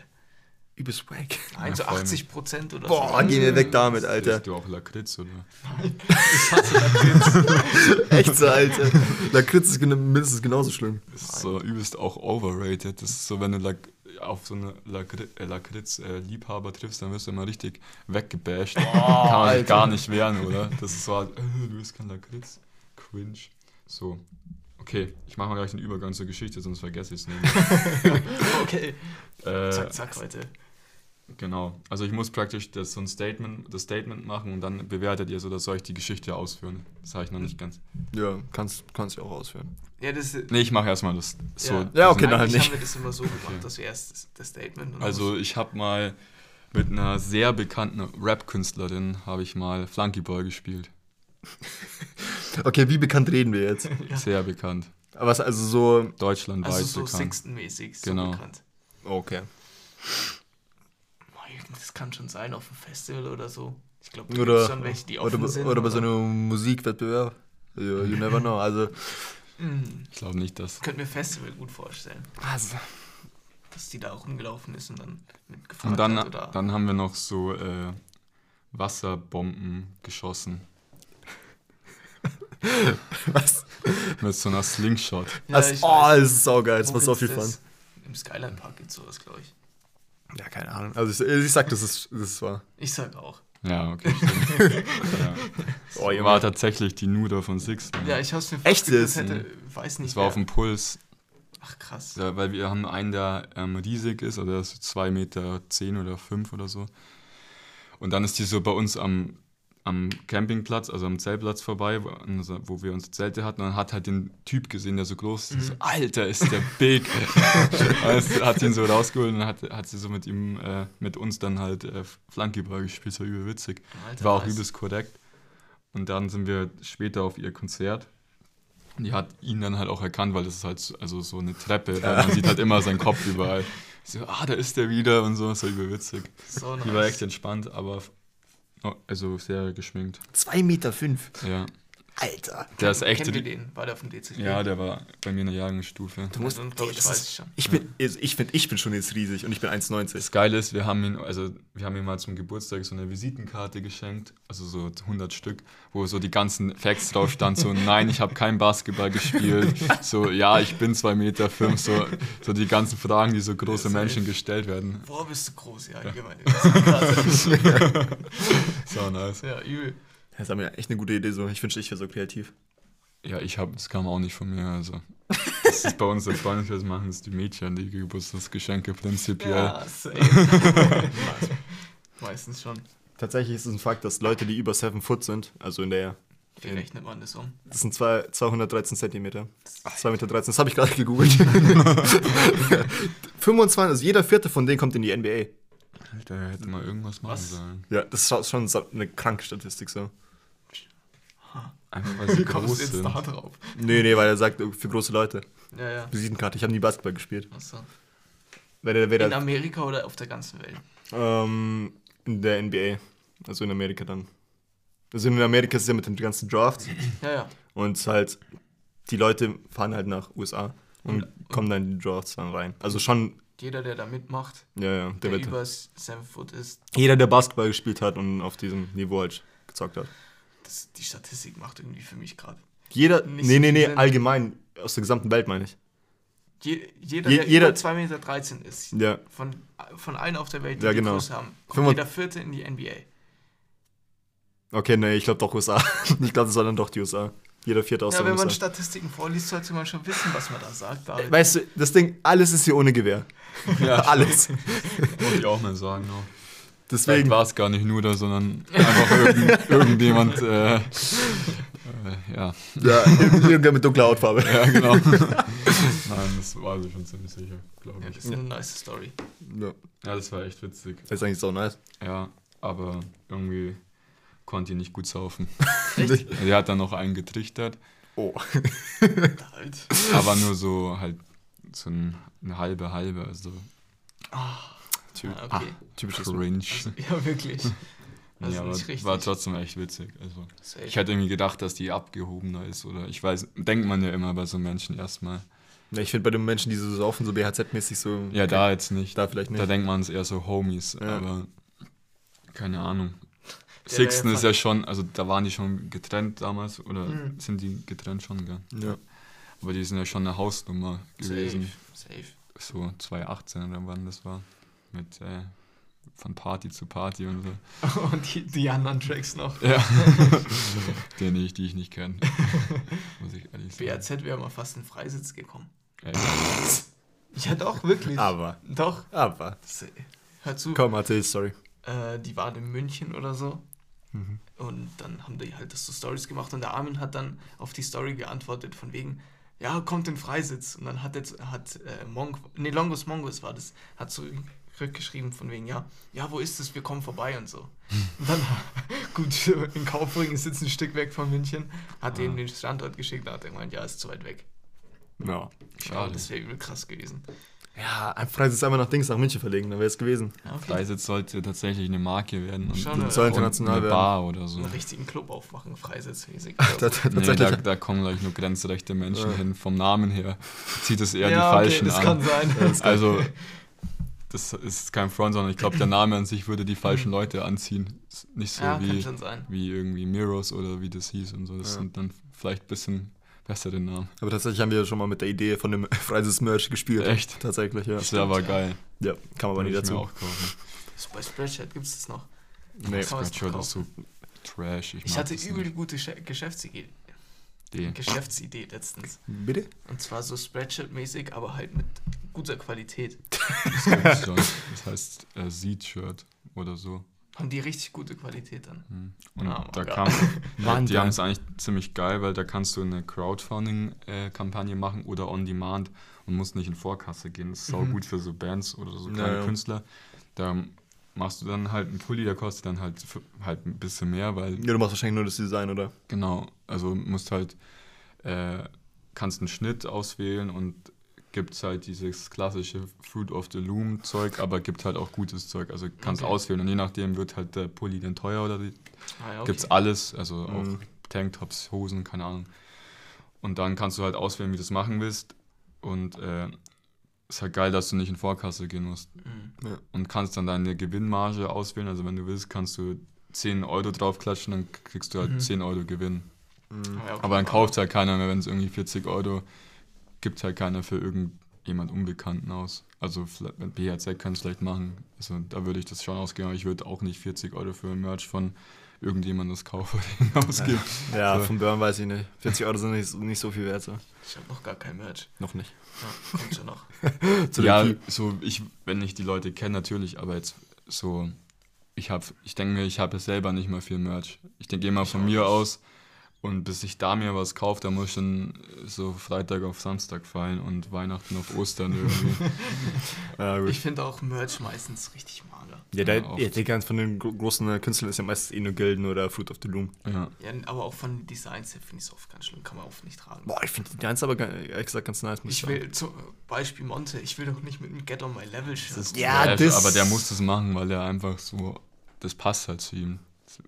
Übelst wack. Nein, so voll. 80 Prozent oder Boah, so. geh mir weg damit, Alter. Isst du auch Lakritz, oder? Ich hasse Lakritz. Echt so, Alter. Lakritz ist mindestens genauso schlimm. Das ist so übelst auch overrated. Das ist so, wenn du Lak auf so eine Lakri äh, Lakritz-Liebhaber triffst, dann wirst du immer richtig weggebasht. Kann man sich gar nicht wehren, oder? Das ist so halt, äh, du bist kein Lakritz. Cringe. So. Okay, ich mache mal gleich einen Übergang zur Geschichte, sonst vergesse ich es nicht. Okay. Äh, Zack, zack, heute. Genau. Also ich muss praktisch das, so ein Statement, das Statement machen und dann bewertet ihr so, dass soll ich die Geschichte ausführen. Das habe ich noch nicht ganz. Ja, kannst, kannst du auch ausführen. Ja, das ist. Nee, ich mache erstmal das so. Ja. Ja, okay, dann halt nicht. haben wir das immer so gemacht, Okay. dass wir erst das, das Statement und Also ich habe mal mit einer sehr bekannten Rap-Künstlerin habe ich mal Flunky Boy gespielt. Okay, wie bekannt reden wir jetzt? Ja. Sehr bekannt. Aber was, also so. Deutschlandweit also so bekannt. Sixten-mäßig, so Genau. bekannt. Okay. Das kann schon sein auf einem Festival oder so. Ich glaube, da Oder, schon welche, die oder, offen sind. oder bei so einem Musikwettbewerb. You, you never know. Also. Mhm. Ich glaube nicht, dass. Ich könnte mir Festival gut vorstellen, also dass die da auch rumgelaufen ist und dann mitgefahren Und dann, hat. Oder dann haben wir noch so äh, Wasserbomben geschossen. was? Mit so einer Slingshot. Ja, das, ich oh, weiß. das ist saugeil. Das war so viel Fun. Im Skyline Park gibt es sowas, glaube ich. Ja, keine Ahnung. Also ich, ich sag, das ist, das ist wahr. Ich sag auch. Ja, okay, stimmt. ja. Oh, Junge. War tatsächlich die Nuder von Sixten. Ja, ich hab's mir Echt das jetzt? hätte, weiß nicht. Das war auf dem Puls. Ach krass. Ja, weil wir haben einen, der ähm, riesig ist, oder ist 2 Meter 10 oder 5 oder so. Und dann ist die so bei uns am, am Campingplatz, also am Zeltplatz vorbei, wo, wo wir unsere Zelte hatten. Und hat halt den Typ gesehen, der so groß ist. So, Alter, ist der big. hat ihn so rausgeholt und hat, hat sie so mit ihm, äh, mit uns dann halt äh, Flankyball gespielt. Das war übel witzig. Alter, War auch nice. übelst korrekt. Und dann sind wir später auf ihr Konzert. Und die hat ihn dann halt auch erkannt, weil das ist halt so, also so eine Treppe. weil Man sieht halt immer seinen Kopf überall. So, ah, da ist der wieder und so. Das war übel witzig. So Die war echt entspannt, aber also sehr geschminkt. 2,5 Meter. Fünf. Ja. Alter. Der ist echt. Kennen wir ri- den? War der auf dem DCG? Ja, der war bei mir in der Jahrgangsstufe. Du musst, Also, ich, das weiß ist- ich schon. Ich bin, also ich finde, ich bin schon jetzt riesig und ich bin 1,90. Das Geile ist, wir haben ihn, also wir haben ihm mal zum Geburtstag so eine Visitenkarte geschenkt, also so 100 Stück, wo so die ganzen Facts drauf stand, so nein, ich habe kein Basketball gespielt, so ja, ich bin 2 Meter fünf, so, so die ganzen Fragen, die so große Safe. Menschen gestellt werden. Boah, bist du groß, ja, allgemein. Krass. So nice. ja, übel. Das ist aber echt eine gute Idee so. Ich wünschte, ich wäre so kreativ. Ja, ich habe, das kam auch nicht von mir, also. Das ist bei uns der Freundeskreis machen das die Mädchen, die Geburtstagsgeschenke prinzipiell. Ja, safe. Meistens schon. Tatsächlich ist es ein Fakt, dass Leute, die über 7 Foot sind, also in der, Wie rechnet man das um? das sind zwei, 213 Zentimeter. 2,13 Meter, das habe ich gerade gegoogelt. 25, also jeder vierte von denen kommt in die NBA. Alter, hätte mal irgendwas machen Was? sollen. Ja, das ist schon eine kranke Statistik so. Einfach weil sie Wie kommst groß du jetzt sind. da drauf? Nee, nee, weil er sagt, für große Leute. Ja, ja. Visitenkarte, ich habe nie Basketball gespielt. Achso. Wer der, wer In Amerika oder auf der ganzen Welt? ähm, in der NBA. Also in Amerika dann. Also in Amerika ist es ja mit den ganzen Drafts. Ja, ja. Und halt, die Leute fahren halt nach USA und Und- kommen dann in die Drafts dann rein. Also schon, Jeder, der da mitmacht, ja, ja. Der der, über 7 Foot ist, jeder, der Basketball gespielt hat und auf diesem Niveau halt gezockt hat. Das, die Statistik macht irgendwie für mich gerade. Jeder, Nicht nee, so nee, nee, Sinn. allgemein, aus der gesamten Welt meine ich. Je, jeder, Je- der jeder- über 2,13 Meter ist, Ja, von, von allen auf der Welt, die Ja, die genau. Größe haben, kommt jeder Vierte in die NBA. okay, nee, ich glaube doch USA. ich glaube, das war dann doch die USA. Jeder vierte aus Ja, der wenn man USA. Statistiken vorliest, sollte man schon wissen, was man da sagt. David. Weißt du, das Ding, alles ist hier ohne Gewehr. Ja, alles. Wollte ich auch mal sagen. Noch. Deswegen, war es gar nicht nur da, sondern einfach irgend, irgendjemand. Äh, äh, ja. ja, irgendwer mit dunkler Hautfarbe. ja, genau. Nein, das war also schon ziemlich sicher, glaube Ja, ich. das ist eine nice Story. Ja, Ja, das war echt witzig. das ist eigentlich so nice. Ja, aber irgendwie konnte ich nicht gut saufen. Echt? Der hat dann noch einen getrichtert, Oh. Halt. aber nur so halt so ein, eine halbe halbe, also Typ, Ah, okay. typisches cringe. Also, ja, wirklich. Also ja, aber nicht richtig. war trotzdem echt witzig. Also Safe. ich hätte irgendwie gedacht, dass die abgehobener ist oder ich weiß, denkt man ja immer bei so Menschen erstmal. Ja, ich finde bei den Menschen, die so saufen, so BHZ-mäßig so. Ja, da jetzt nicht. Da vielleicht nicht. Da denkt man es eher so Homies, Ja. aber keine Ahnung. Der Sixten ist ja schon, also da waren die schon getrennt damals oder Mhm. sind die getrennt schon, gell? ja. Aber die sind ja schon eine Hausnummer gewesen. Safe. Safe. So 2018 oder wann das war. Mit äh, von Party zu Party und so. Und die, die anderen Tracks noch. Ja. Den ich, die ich nicht kenne. Muss ich ehrlich sagen. BAZ wäre mal fast in Freisitz gekommen. Ey, Ja, doch, wirklich. Aber, Doch. aber. Das, hör zu. Komm, erzähl die Story. Äh, die waren in München oder so. Mhm. Und dann haben die halt das so Stories gemacht und der Armin hat dann auf die Story geantwortet von wegen, ja, kommt in Freisitz. Und dann hat jetzt hat äh, Monk, nee, Longus Mongus war das, hat so rückgeschrieben von wegen, ja, ja, wo ist es? Wir kommen vorbei und so. Und dann, gut, in Kaufring ist jetzt ein Stück weg von München, hat Ah. ihm den Standort geschickt, da hat er gemeint, ja, ist zu weit weg. Ja. Ja, schade. das wäre übel krass gewesen. Ja, ein Preis ist einfach nach Dings, nach München verlegen, dann wäre es gewesen. Ja, okay. Freisitz sollte tatsächlich eine Marke werden. Und, Schon, Soll äh, international und eine werden. Bar oder so. einen richtigen Club aufmachen, freisitzmäßig. Da- da- Nee, Tatsächlich. da, da kommen gleich nur grenzrechte Menschen Ja. hin. Vom Namen her zieht es eher ja, die Falschen okay, das an. kann sein. Ja, Also, das ist kein Front, sondern ich glaube, der Name an sich würde die falschen Leute anziehen. Ist Nicht so ja, kann wie, schon sein. wie irgendwie Miros oder wie das hieß und so. Das Ja. sind dann vielleicht ein bisschen bessere Namen. Aber tatsächlich haben wir schon mal mit der Idee von dem Freises-Merch gespielt. Echt? Tatsächlich, ja. Das wäre aber geil. Ja, kann man aber nie mir dazu. auch kaufen. So bei Spreadshirt gibt es das noch. Nee. Spreadshirt ist so trash. Ich, Ich hatte übel nicht. gute Ge- Geschäftsidee, Die. Geschäftsidee letztens. Bitte? Und zwar so Spreadshirt-mäßig, aber halt mit guter Qualität. Das gibt's schon. Das heißt äh, Seed-Shirt oder so. Haben die richtig gute Qualität dann. Hm. Und Ah, da kam, Mann, die haben es eigentlich ziemlich geil, weil da kannst du eine Crowdfunding-Kampagne machen oder on demand und musst nicht in Vorkasse gehen. Das ist sau Mhm. gut für so Bands oder so kleine ja. Künstler. Da machst du dann halt einen Pulli, der kostet dann halt, halt ein bisschen mehr, weil Ja, du machst wahrscheinlich nur das Design, oder? Genau, also musst halt, äh, kannst einen Schnitt auswählen und gibt halt dieses klassische Fruit of the Loom Zeug, aber gibt halt auch gutes Zeug. Also kannst Okay. auswählen und je nachdem wird halt der Pulli dann teuer oder die, Ah, ja, okay. gibt's alles, also auch Mhm. Tanktops, Hosen, keine Ahnung. Und dann kannst du halt auswählen, wie du es machen willst und äh, ist halt geil, dass du nicht in Vorkasse gehen musst Mhm. und kannst dann deine Gewinnmarge auswählen. Also wenn du willst, kannst du 10 Euro draufklatschen, dann kriegst du halt Mhm. 10 Euro Gewinn. Mhm. Ah, ja, okay. Aber dann kauft halt keiner mehr, wenn es irgendwie 40 Euro gibt, halt keiner für irgendjemand Unbekannten aus. Also wenn BHZ kann es vielleicht machen. Also da würde ich das schon ausgeben, aber ich würde auch nicht 40 Euro für ein Merch von irgendjemandem das kaufen ausgeben. Ja, So. vom Burn weiß ich nicht. 40 Euro sind nicht, nicht so viel wert. So. Ich habe noch gar kein Merch. Noch nicht. Ja, kommt schon noch. Ja, so ich, wenn ich die Leute kenne, natürlich, aber jetzt so, ich habe, ich denke mir, ich habe selber nicht mal viel Merch. Ich denke immer Ich von mir nicht. aus und bis ich da mir was kaufe, da muss schon so Freitag auf Samstag fallen und Weihnachten auf Ostern irgendwie. Ja. Ich finde auch Merch meistens richtig mager. Ja, der, Ja, ja, die ganz von den gro großen äh, Künstlern ist ja meistens eh nur Gilden oder Fruit of the Loom. Ja. Ja, aber auch von den Designs her finde ich es oft ganz schlimm, kann man oft nicht tragen. Boah, ich finde die Dance aber ehrlich gesagt ganz nice. muss Ich sagen. will, zum Beispiel Monte, ich will doch nicht mit einem Get on my Level Shirt. Das ist Ja, trash, das- aber der muss das machen, weil er einfach so, das passt halt zu ihm.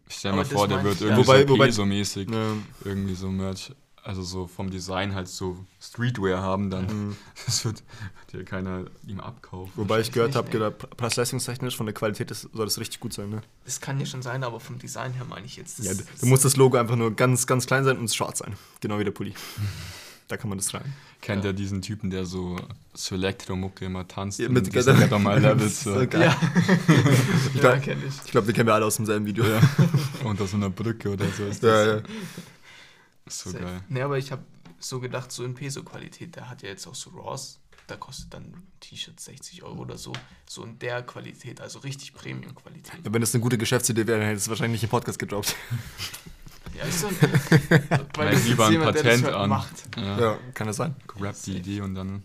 Ich stell mir vor, der wird ja. irgendwie Wobei- so wobei- Peso-mäßig Ja. irgendwie so Merch, also so vom Design halt so Streetwear haben, dann Mhm. das wird, ja keiner ihm abkaufen. Wobei ich gehört nicht, habe, preis-leistungstechnisch von der Qualität ist, soll das richtig gut sein, ne? Das kann ja schon sein, aber vom Design her meine ich jetzt. Das, Ja, du, das- du musst das Logo einfach nur ganz, ganz klein sein und schwarz sein. Genau wie der Pulli. da kann man das tragen. Kennt Ja. ihr diesen Typen, der so zur Elektromucke immer tanzt? Ja, mit- Das ist so so geil. Ja, Ich ja glaub- kenne ich. Ich glaube, den kennen wir alle aus demselben Video. Ja, unter so einer Brücke oder so. Ist ja, das ja. So Safe. geil. Nee, aber ich habe so gedacht, so in Peso-Qualität, der hat ja jetzt auch so Raws, da kostet dann ein T-Shirt 60 Euro oder so. So in der Qualität, also richtig Premium-Qualität. Wenn das eine gute Geschäftsidee wäre, dann hätte es wahrscheinlich nicht im Podcast gedroppt. Ja, ist so ein. Meld das ist lieber ein jemand, der das Patent halt an. Macht. Ja. Ja, kann das sein. Grab die. Idee und dann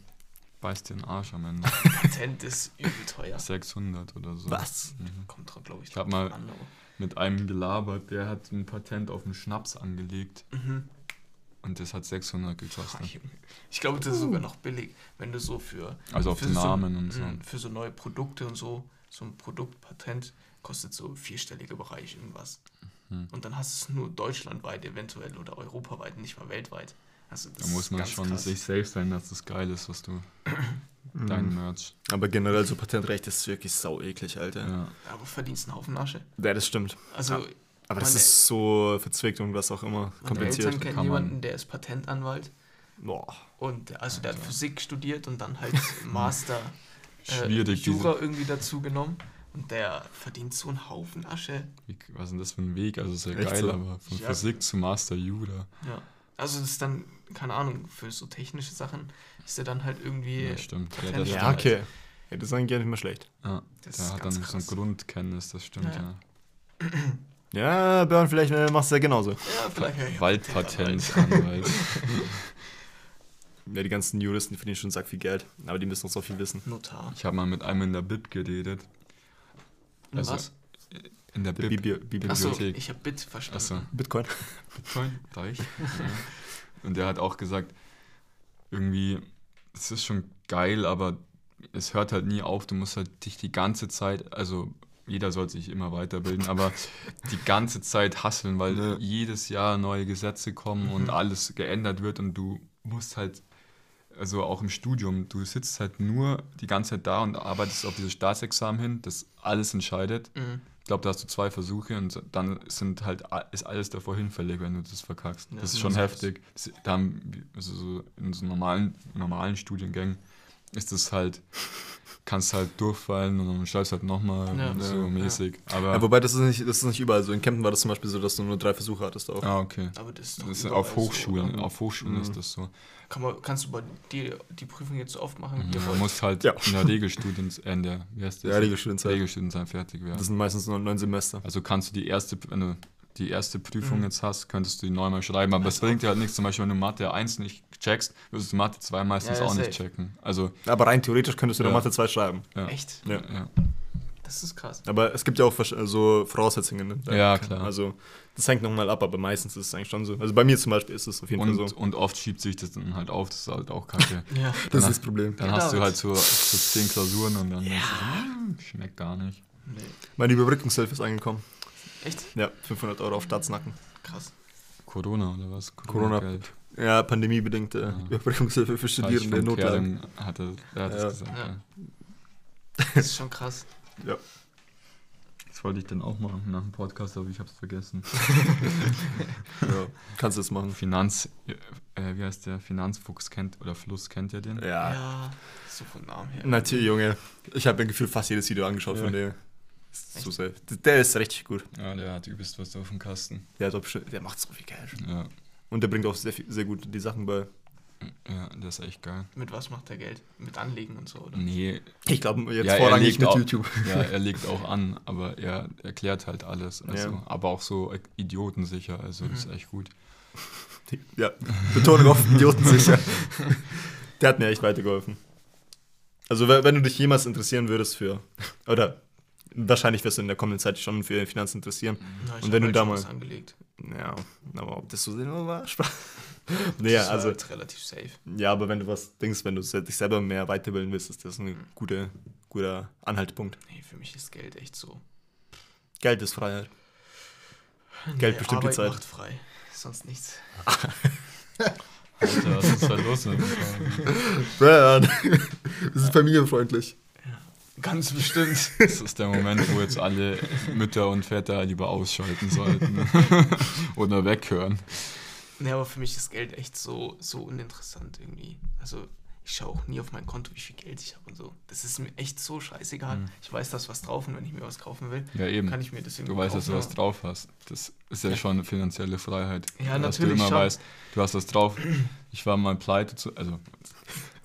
beißt dir den Arsch am Ende. Patent ist übel teuer. 600 oder so. Was? Mhm. Kommt drauf, glaube ich. Ich hab mal- an, aber- Mit einem gelabert, der hat ein Patent auf einen Schnaps angelegt Mhm. und das hat 600 gekostet. Ich glaube, das ist sogar noch billig, wenn du so für, Also auf für den so- Namen und so. mh, für so neue Produkte und so, so ein Produktpatent kostet so vierstelliger Bereich irgendwas. Mhm. Und dann hast du es nur deutschlandweit eventuell oder europaweit, nicht mal weltweit. Also Da muss man schon krass. sich safe sein, dass das geil ist, was du, dein Mhm. Merch. Aber generell so Patentrecht ist wirklich sau eklig, Alter. Ja, Ja. Aber verdienst einen Haufen Asche. das stimmt. Also Ja. Aber das ist so verzwickt und was auch immer. meine Kompliziert. Eltern kennen jemanden, der ist Patentanwalt Boah. und also der hat Alter. Physik studiert und dann halt Master äh, Jura irgendwie dazu genommen. Und der verdient so einen Haufen Asche. wie, was ist denn das für ein Weg? Also ist ja Echt geil, so? aber von Ja. Physik zu Master Jura. Ja. Also das ist dann, keine Ahnung, für so technische Sachen ist er dann halt irgendwie. Ja, stimmt. Ja, das Ja, okay. Ja, das ist eigentlich gar nicht mehr schlecht. Ja, Das der ist hat dann so ein krass. Grundkenntnis, das stimmt, Ja, ja. Ja, Björn, vielleicht äh, machst du ja genauso. Ja, vielleicht. höre ich Waldpatent, Patentanwalt. Anwalt. Ja, die ganzen Juristen, die verdienen schon sack viel Geld. Aber die müssen noch so viel wissen. Notar. Ich habe mal mit einem in der Bib geredet. Also, Was? In der Der Bib. Bibi Achso, Bibliothek. ich habe Bit verstanden. Achso. Bitcoin. Bitcoin, reich. ja. Und der hat auch gesagt, irgendwie, es ist schon geil, aber es hört halt nie auf. Du musst halt dich die ganze Zeit, also jeder sollte sich immer weiterbilden, aber die ganze Zeit hasseln, weil Ja. jedes Jahr neue Gesetze kommen Mhm. und alles geändert wird und du musst halt, also auch im Studium, du sitzt halt nur die ganze Zeit da und arbeitest auf dieses Staatsexamen hin, das alles entscheidet. Mhm. Ich glaube, da hast du zwei Versuche und dann sind halt ist alles davor hinfällig, wenn du das verkackst. Ja, das ist schon heftig. Das, da haben, also so in so normalen, normalen Studiengängen ist das halt, kannst halt durchfallen und dann schreibst halt nochmal Ja. so Ja, mäßig. Aber Ja, wobei, das ist, nicht, das ist nicht überall so. In Kempten war das zum Beispiel so, dass du nur drei Versuche hattest auch. ah, okay. Aber das ist, doch Das ist auf Hochschulen, So, auf Hochschulen Mhm. ist das so. Kann man, kannst du bei dir die Prüfung jetzt so oft machen, ihr Man muss halt Ja. in der Regelstudien, äh, in der, wie heißt das? Ja, Regelstudienzeit. Regelstudienzeit fertig werden. Das sind meistens nur neun Semester. Also kannst du die erste, wenn du die erste Prüfung Mhm. jetzt hast, könntest du die neunmal schreiben. Aber das Also- bringt dir halt nichts. Zum Beispiel, wenn du Mathe 1 nicht checkst, wirst du Mathe 2 meistens Ja, ja, auch nicht safe. checken. Also, Aber rein theoretisch könntest du Ja. Mathe 2 schreiben. ja. Echt? Ja. Ja. Das ist krass. Aber es gibt ja auch so Voraussetzungen. ne? Ja, klar. Also, das hängt nochmal ab, aber meistens ist es eigentlich schon so. Also bei mir zum Beispiel ist es auf jeden Und, Fall so. und oft schiebt sich das dann halt auf. Das ist halt auch kacke. Ja. Das ist das Problem. Dann Ja, hast du halt so, so 10 Klausuren und dann denkst du so, "Hm, schmeckt gar nicht. Nee. Meine Überbrückungshilfe ist angekommen. Echt? Ja, 500 Euro auf Staatsnacken. Krass. Corona oder was? Corona. Geld. Ja, pandemiebedingte Ja. Überbrückungshilfe für Studierende in Notlagen. Kerl, hat er, der hat Ja. das gesagt. Ja. Ja. Das ist schon krass. Das wollte ich dann auch machen nach dem Podcast, aber ich habe es vergessen. Ja, kannst du das machen. Finanz, äh, wie heißt der? Finanzfuchs kennt, oder Fluss, kennt ihr den? Ja. Ja. So vom Namen her. Natürlich, Junge. Ich habe mir gefühlt fast jedes Video angeschaut Ja. von dem. Ist So safe. Der ist richtig gut. Ja, der hat übelst was auf dem Kasten. Der, hat auch bestimmt- der macht so viel Geld. Ja, Und der bringt auch sehr, sehr gut die Sachen bei. ja, der ist echt geil. Mit was macht er Geld? Mit Anlegen und so, oder? Nee, Ich glaube, jetzt Ja, vorrangig mit auch- YouTube. ja, er legt auch an, aber er erklärt halt alles. Also, Ja. Aber auch so idiotensicher, also Mhm. das ist echt gut. Ja, Betonung auf Idioten sicher. Der hat mir echt weitergeholfen. Also, we- wenn du dich jemals interessieren würdest für, oder wahrscheinlich wirst du in der kommenden Zeit schon für Finanzen interessieren. Na, ich Und wenn du halt da mal- angelegt. Ja, aber ob das so sinnvoll war? Spaß. naja, Das ist also, halt relativ safe. ja, aber wenn du was denkst, wenn du dich selber mehr weiterbilden willst, ist das ein gute, guter Anhaltspunkt. Nee, für mich ist Geld echt so. Geld ist Freiheit. Geld bestimmt die Arbeit Zeit. macht frei. Sonst nichts. Alter, was ist da los? mit dem Brian, wir sind familienfreundlich. Ganz bestimmt. Das ist der Moment, wo jetzt alle Mütter und Väter lieber ausschalten sollten. Oder weghören. nee, aber für mich ist Geld echt so, so uninteressant irgendwie. Also ich schaue auch nie auf mein Konto, wie viel Geld ich habe und so. Das ist mir echt so scheißegal. Mhm. Ich weiß, dass was drauf und wenn ich mir was kaufen will, Ja, eben. kann ich mir das irgendwie Du weißt, dass du kaufen, was drauf hast. Das ist ja schon finanzielle Freiheit. Ja, dass du natürlich immer schon. weißt, du hast was drauf. Ich war mal pleite, zu, also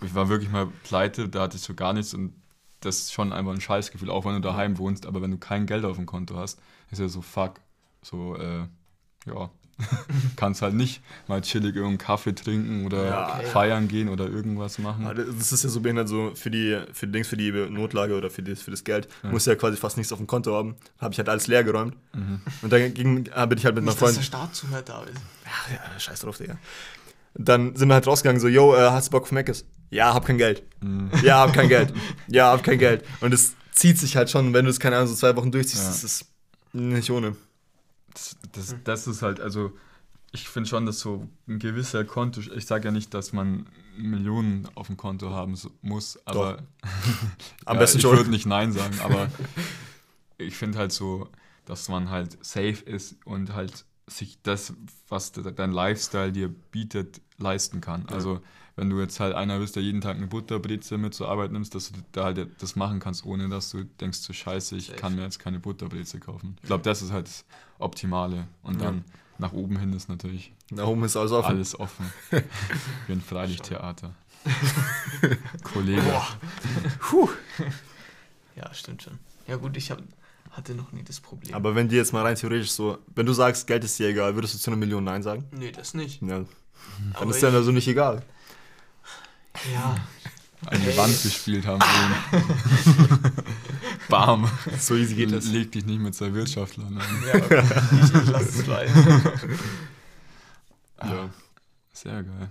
ich war wirklich mal pleite, da hatte ich so gar nichts und das ist schon einfach ein Scheißgefühl, auch wenn du daheim wohnst, aber wenn du kein Geld auf dem Konto hast, ist ja so fuck, so, äh, ja, kannst halt nicht mal chillig irgendeinen Kaffee trinken oder Ja, okay. feiern gehen oder irgendwas machen. Ja, Das ist ja so behindert, so für die, für die Dings, für die Notlage oder für das, für das Geld, Ja. musst du ja quasi fast nichts auf dem Konto haben. Habe ich halt alles leer geräumt. Mhm. Und dann ging, bin ich halt mit meinem Nicht, dass Freund. der Staat zuhört, David. Ach, ja, scheiß drauf, Digga. Dann sind wir halt rausgegangen, so, yo, äh, hast du Bock auf Mc's? Ja, hab kein Geld. Mhm. Ja, hab kein Geld. Ja, hab kein Geld. Und es zieht sich halt schon, wenn du es, keine Ahnung, so zwei Wochen durchziehst, Ja. das ist nicht ohne. Das, das, das ist halt, also ich finde schon, dass so ein gewisser Konto, ich sage ja nicht, dass man Millionen auf dem Konto haben muss, aber Am ja, besten ich schon. würde nicht Nein sagen, aber ich finde halt so, dass man halt safe ist und halt sich das, was de- dein Lifestyle dir bietet, leisten kann. Ja. Also wenn du jetzt halt einer bist, der jeden Tag eine Butterbreze mit zur Arbeit nimmst, dass du da halt das machen kannst, ohne dass du denkst, so scheiße, ich Safe. kann mir jetzt keine Butterbreze kaufen. Ich glaube, das ist halt das Optimale. Und Ja. dann nach oben hin ist natürlich Da oben ist alles offen. alles offen. Wie ein Freilichttheater. Kollege. Puh. Ja, stimmt schon. Ja gut, ich hab, hatte noch nie das Problem. Aber wenn dir jetzt mal rein theoretisch so, wenn du sagst, Geld ist dir egal, würdest du zu einer Million Nein sagen? nee, das nicht. Ja. Dann Aber ist dir also nicht egal. Ja, Eine Hey. Wand gespielt haben. Bam. So easy geht das. Leg dich nicht mit zwei Wirtschaftlern an. ja okay. ich, ich lass es bleiben. Ja. Sehr geil.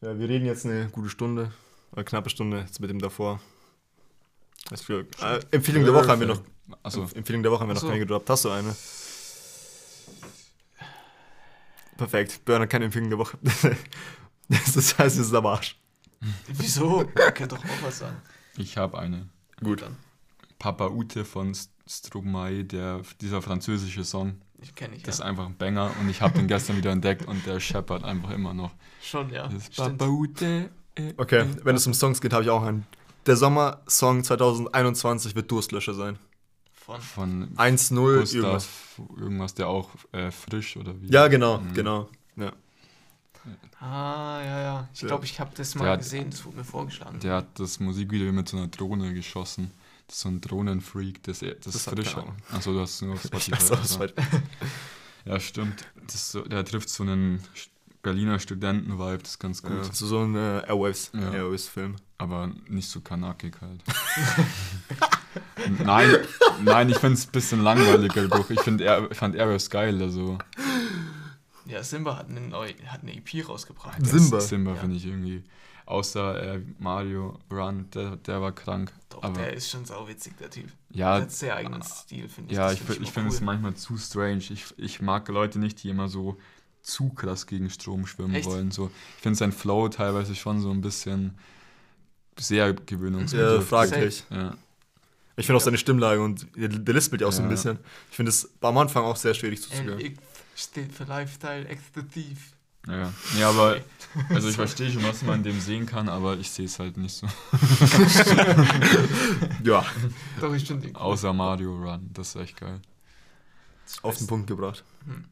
ja, wir reden jetzt eine gute Stunde, eine knappe Stunde jetzt mit dem davor. Äh, Empfehlung der Woche haben wir noch. Also, Empfehlung der Woche haben wir noch keine gedroppt. Hast du eine? Perfekt. Burner keine Empfehlung der Woche. das heißt, es ist am Arsch. Wieso? Könnt doch auch was sagen. ich habe eine. Gut. Dann. Papa Ute von St- Stromae, der, dieser französische Song. Ich kenne ich Das ist ja. einfach ein Banger und ich habe den gestern wieder entdeckt und der scheppert einfach immer noch. Schon, ja. Das ist. Papa Ute. äh, Okay, äh. wenn es um Songs geht, habe ich auch einen. Der Sommersong 2021 wird Durstlöscher sein. Von. Von 1-0 irgendwas. Irgendwas, der auch äh, frisch oder wie? Ja, genau, Mhm. genau. Ja. Ah, ja, ja. Ich glaube, ich habe das mal Der hat- gesehen. Das wurde mir vorgeschlagen. Der hat das Musikvideo mit so einer Drohne geschossen. Das ist so ein Drohnenfreak, das, das, Das ist hat frisch. Achso, du hast nur auf Ich Spotify. weiß auch, also. was Ja, stimmt. Das so, der trifft so einen Berliner Studenten-Vibe, das ist ganz gut. ja, so, so ein äh, Airwaves, Ja. Airwaves-Film. Aber nicht so kanakig halt. nein, nein, ich finde es ein bisschen langweiliger Buch. Ich, find, er, ich fand Eros geil, also Ja, Simba hat eine, neue, hat eine EP rausgebracht. Simba. Simba Ja. finde ich irgendwie. Außer äh, Mario Run, der, der war krank. Doch, aber der ist schon sauwitzig, der Typ. ja, der hat sehr eigenen Stil, finde ich. Ja, Das ich, find finde es cool. manchmal zu strange. Ich, ich mag Leute nicht, die immer so zu krass gegen Strom schwimmen Echt? wollen. So. Ich finde sein Flow teilweise schon so ein bisschen sehr Ja, gewöhnungsbedürftig. fraglich. Ja, Ich finde auch seine Stimmlage und der, der lispelt ja auch so ein Ja. bisschen. Ich finde es am Anfang auch sehr schwierig zuzuhören. LX steht für Lifestyle Thief. ja. ja, aber also ich verstehe schon, was man in dem sehen kann, aber ich sehe es halt nicht so. Ja, Doch, ich finde. Außer Mario Run, das ist echt geil. auf den Punkt gebracht. Hm.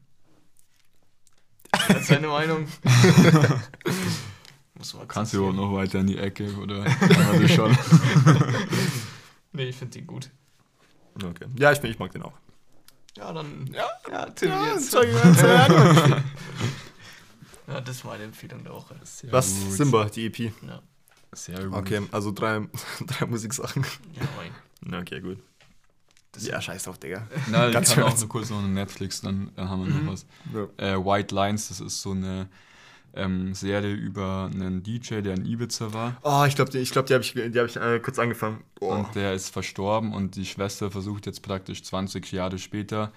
Hat seine Meinung. Muss man Kannst du überhaupt noch weiter in die Ecke oder haben wir das schon? Nee, ich finde den gut. Okay. Ja, ich, find- ich mag den auch. Ja, dann. Ja, ja Tim jetzt. sorry, sorry. Ja, das ist meine Empfehlung der Woche. Sehr Was? gut. Simba, die EP. Ja, Sehr gut. Okay, also drei, drei Musiksachen. ja moin. Okay, gut. Das Ja, scheiß drauf, Digga. Na, ich Ganz kann auch kurz. nur kurz noch eine Netflix, dann, dann haben wir Mhm. noch was. Ja. Äh, White Lines, das ist so eine ähm, Serie über einen DJ, der in Ibiza war. Oh, ich glaube, die, ich glaub, die habe ich, die hab ich äh, kurz angefangen. Oh. Und der ist verstorben und die Schwester versucht jetzt praktisch 20 Jahre später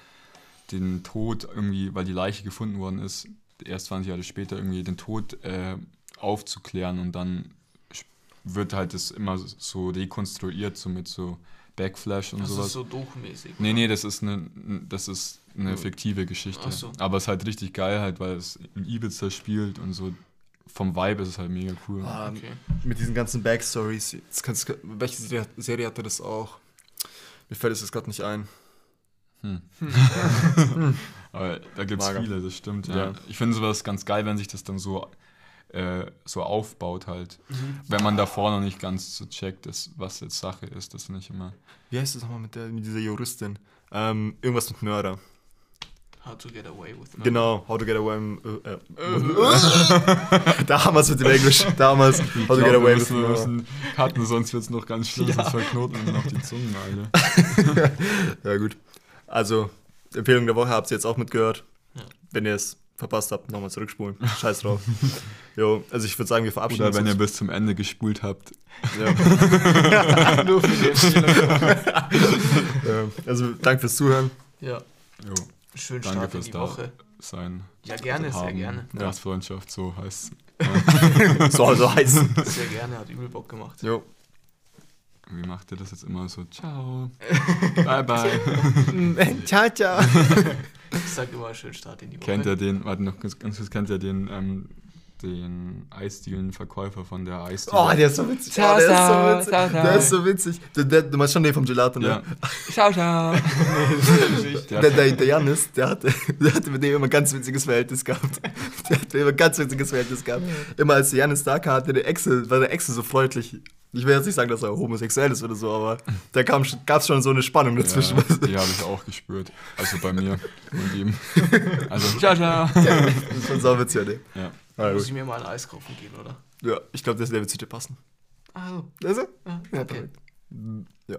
den Tod irgendwie, weil die Leiche gefunden worden ist, erst 20 Jahre später irgendwie den Tod äh, aufzuklären und dann wird halt das immer so rekonstruiert, so mit so Backflash und das sowas. ist so dochmäßig. Nee, nee, das ist eine, das ist eine fiktive Geschichte. Ach so. Aber es ist halt richtig geil, halt, weil es in Ibiza spielt und so vom Vibe ist es halt mega cool. Ah, Okay. Mit diesen ganzen Backstories. Jetzt kannst, welche Serie, hatte das auch? Mir fällt es jetzt gerade nicht ein. Hm. Aber da gibt es viele, das stimmt. Ja. Ja. Ich finde sowas ganz geil, wenn sich das dann so, äh, so aufbaut halt. Wenn man davor noch nicht ganz so checkt, ist, was jetzt Sache ist, das nicht immer. Wie heißt das nochmal mit, der, mit dieser Juristin? Ähm, irgendwas mit Mörder. How to get away with murder. Genau, How to Get Away with äh, äh. Damals mit dem Englisch. Damals. How to Get Away with müssen, wir Murder. müssen cutten, sonst wird es noch ganz schlimm, sonst verknoten wir noch die Zungen, Alter. Ja, gut. Also, Empfehlung der Woche habt ihr jetzt auch mitgehört. Ja. Wenn ihr es verpasst habt, nochmal zurückspulen. Scheiß drauf. jo, also ich würde sagen, wir verabschieden Oder wenn ihr uns. bis zum Ende gespult habt. ja. Nur für die Empfehlung. ja. Also, danke fürs Zuhören. ja, Jo, schönen Danke Start in die da Woche. sein. Ja, gerne, sehr gerne. Gastfreundschaft, so heißt So, so heiß. Sehr gerne, hat übel Bock gemacht. Jo. Wie macht ihr das jetzt immer so? Ciao. bye, bye. ciao, ciao. Ich sag immer schönen Start in die Woche. Kennt ihr den, warte noch ganz, ganz kurz, kennt ihr den, ähm, den Eisdielenverkäufer von der Eisdiele? Oh, der ist so witzig. Ciao, oh, der ciao, ist so witzig. ciao, ciao. Der ist so witzig. Der, der, du meinst schon den vom Gelato, ne? Ja, Ciao, ciao. der, Der, der, der Janis, der hatte, der hatte mit dem immer ein ganz witziges Verhältnis gehabt. Der hatte immer ein ganz witziges Verhältnis gehabt. Immer als der Janis da kam, hatte der Exe, war der Exe so freundlich. Ich will jetzt nicht sagen, dass er homosexuell ist oder so, aber da gab es schon so eine Spannung dazwischen. ja, die habe ich auch gespürt. Also bei mir und ihm. Also, Ciao, ciao. das ist schon sau witzig, ne? ja. Ah, Muss ich mir mal ein Eis kaufen gehen, oder? Ja, ich glaube, der wird zu dir passen. Ah, so. Also? Ja, Ja, okay. perfekt. Ja,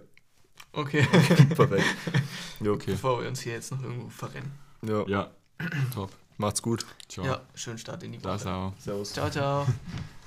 Okay. perfekt. Jo, Okay. Bevor wir uns hier jetzt noch irgendwo verrennen. ja. Ja, top. Macht's gut. Ciao. Ja, schönen Start in die Das Woche. auch. Servus. Ciao, ciao.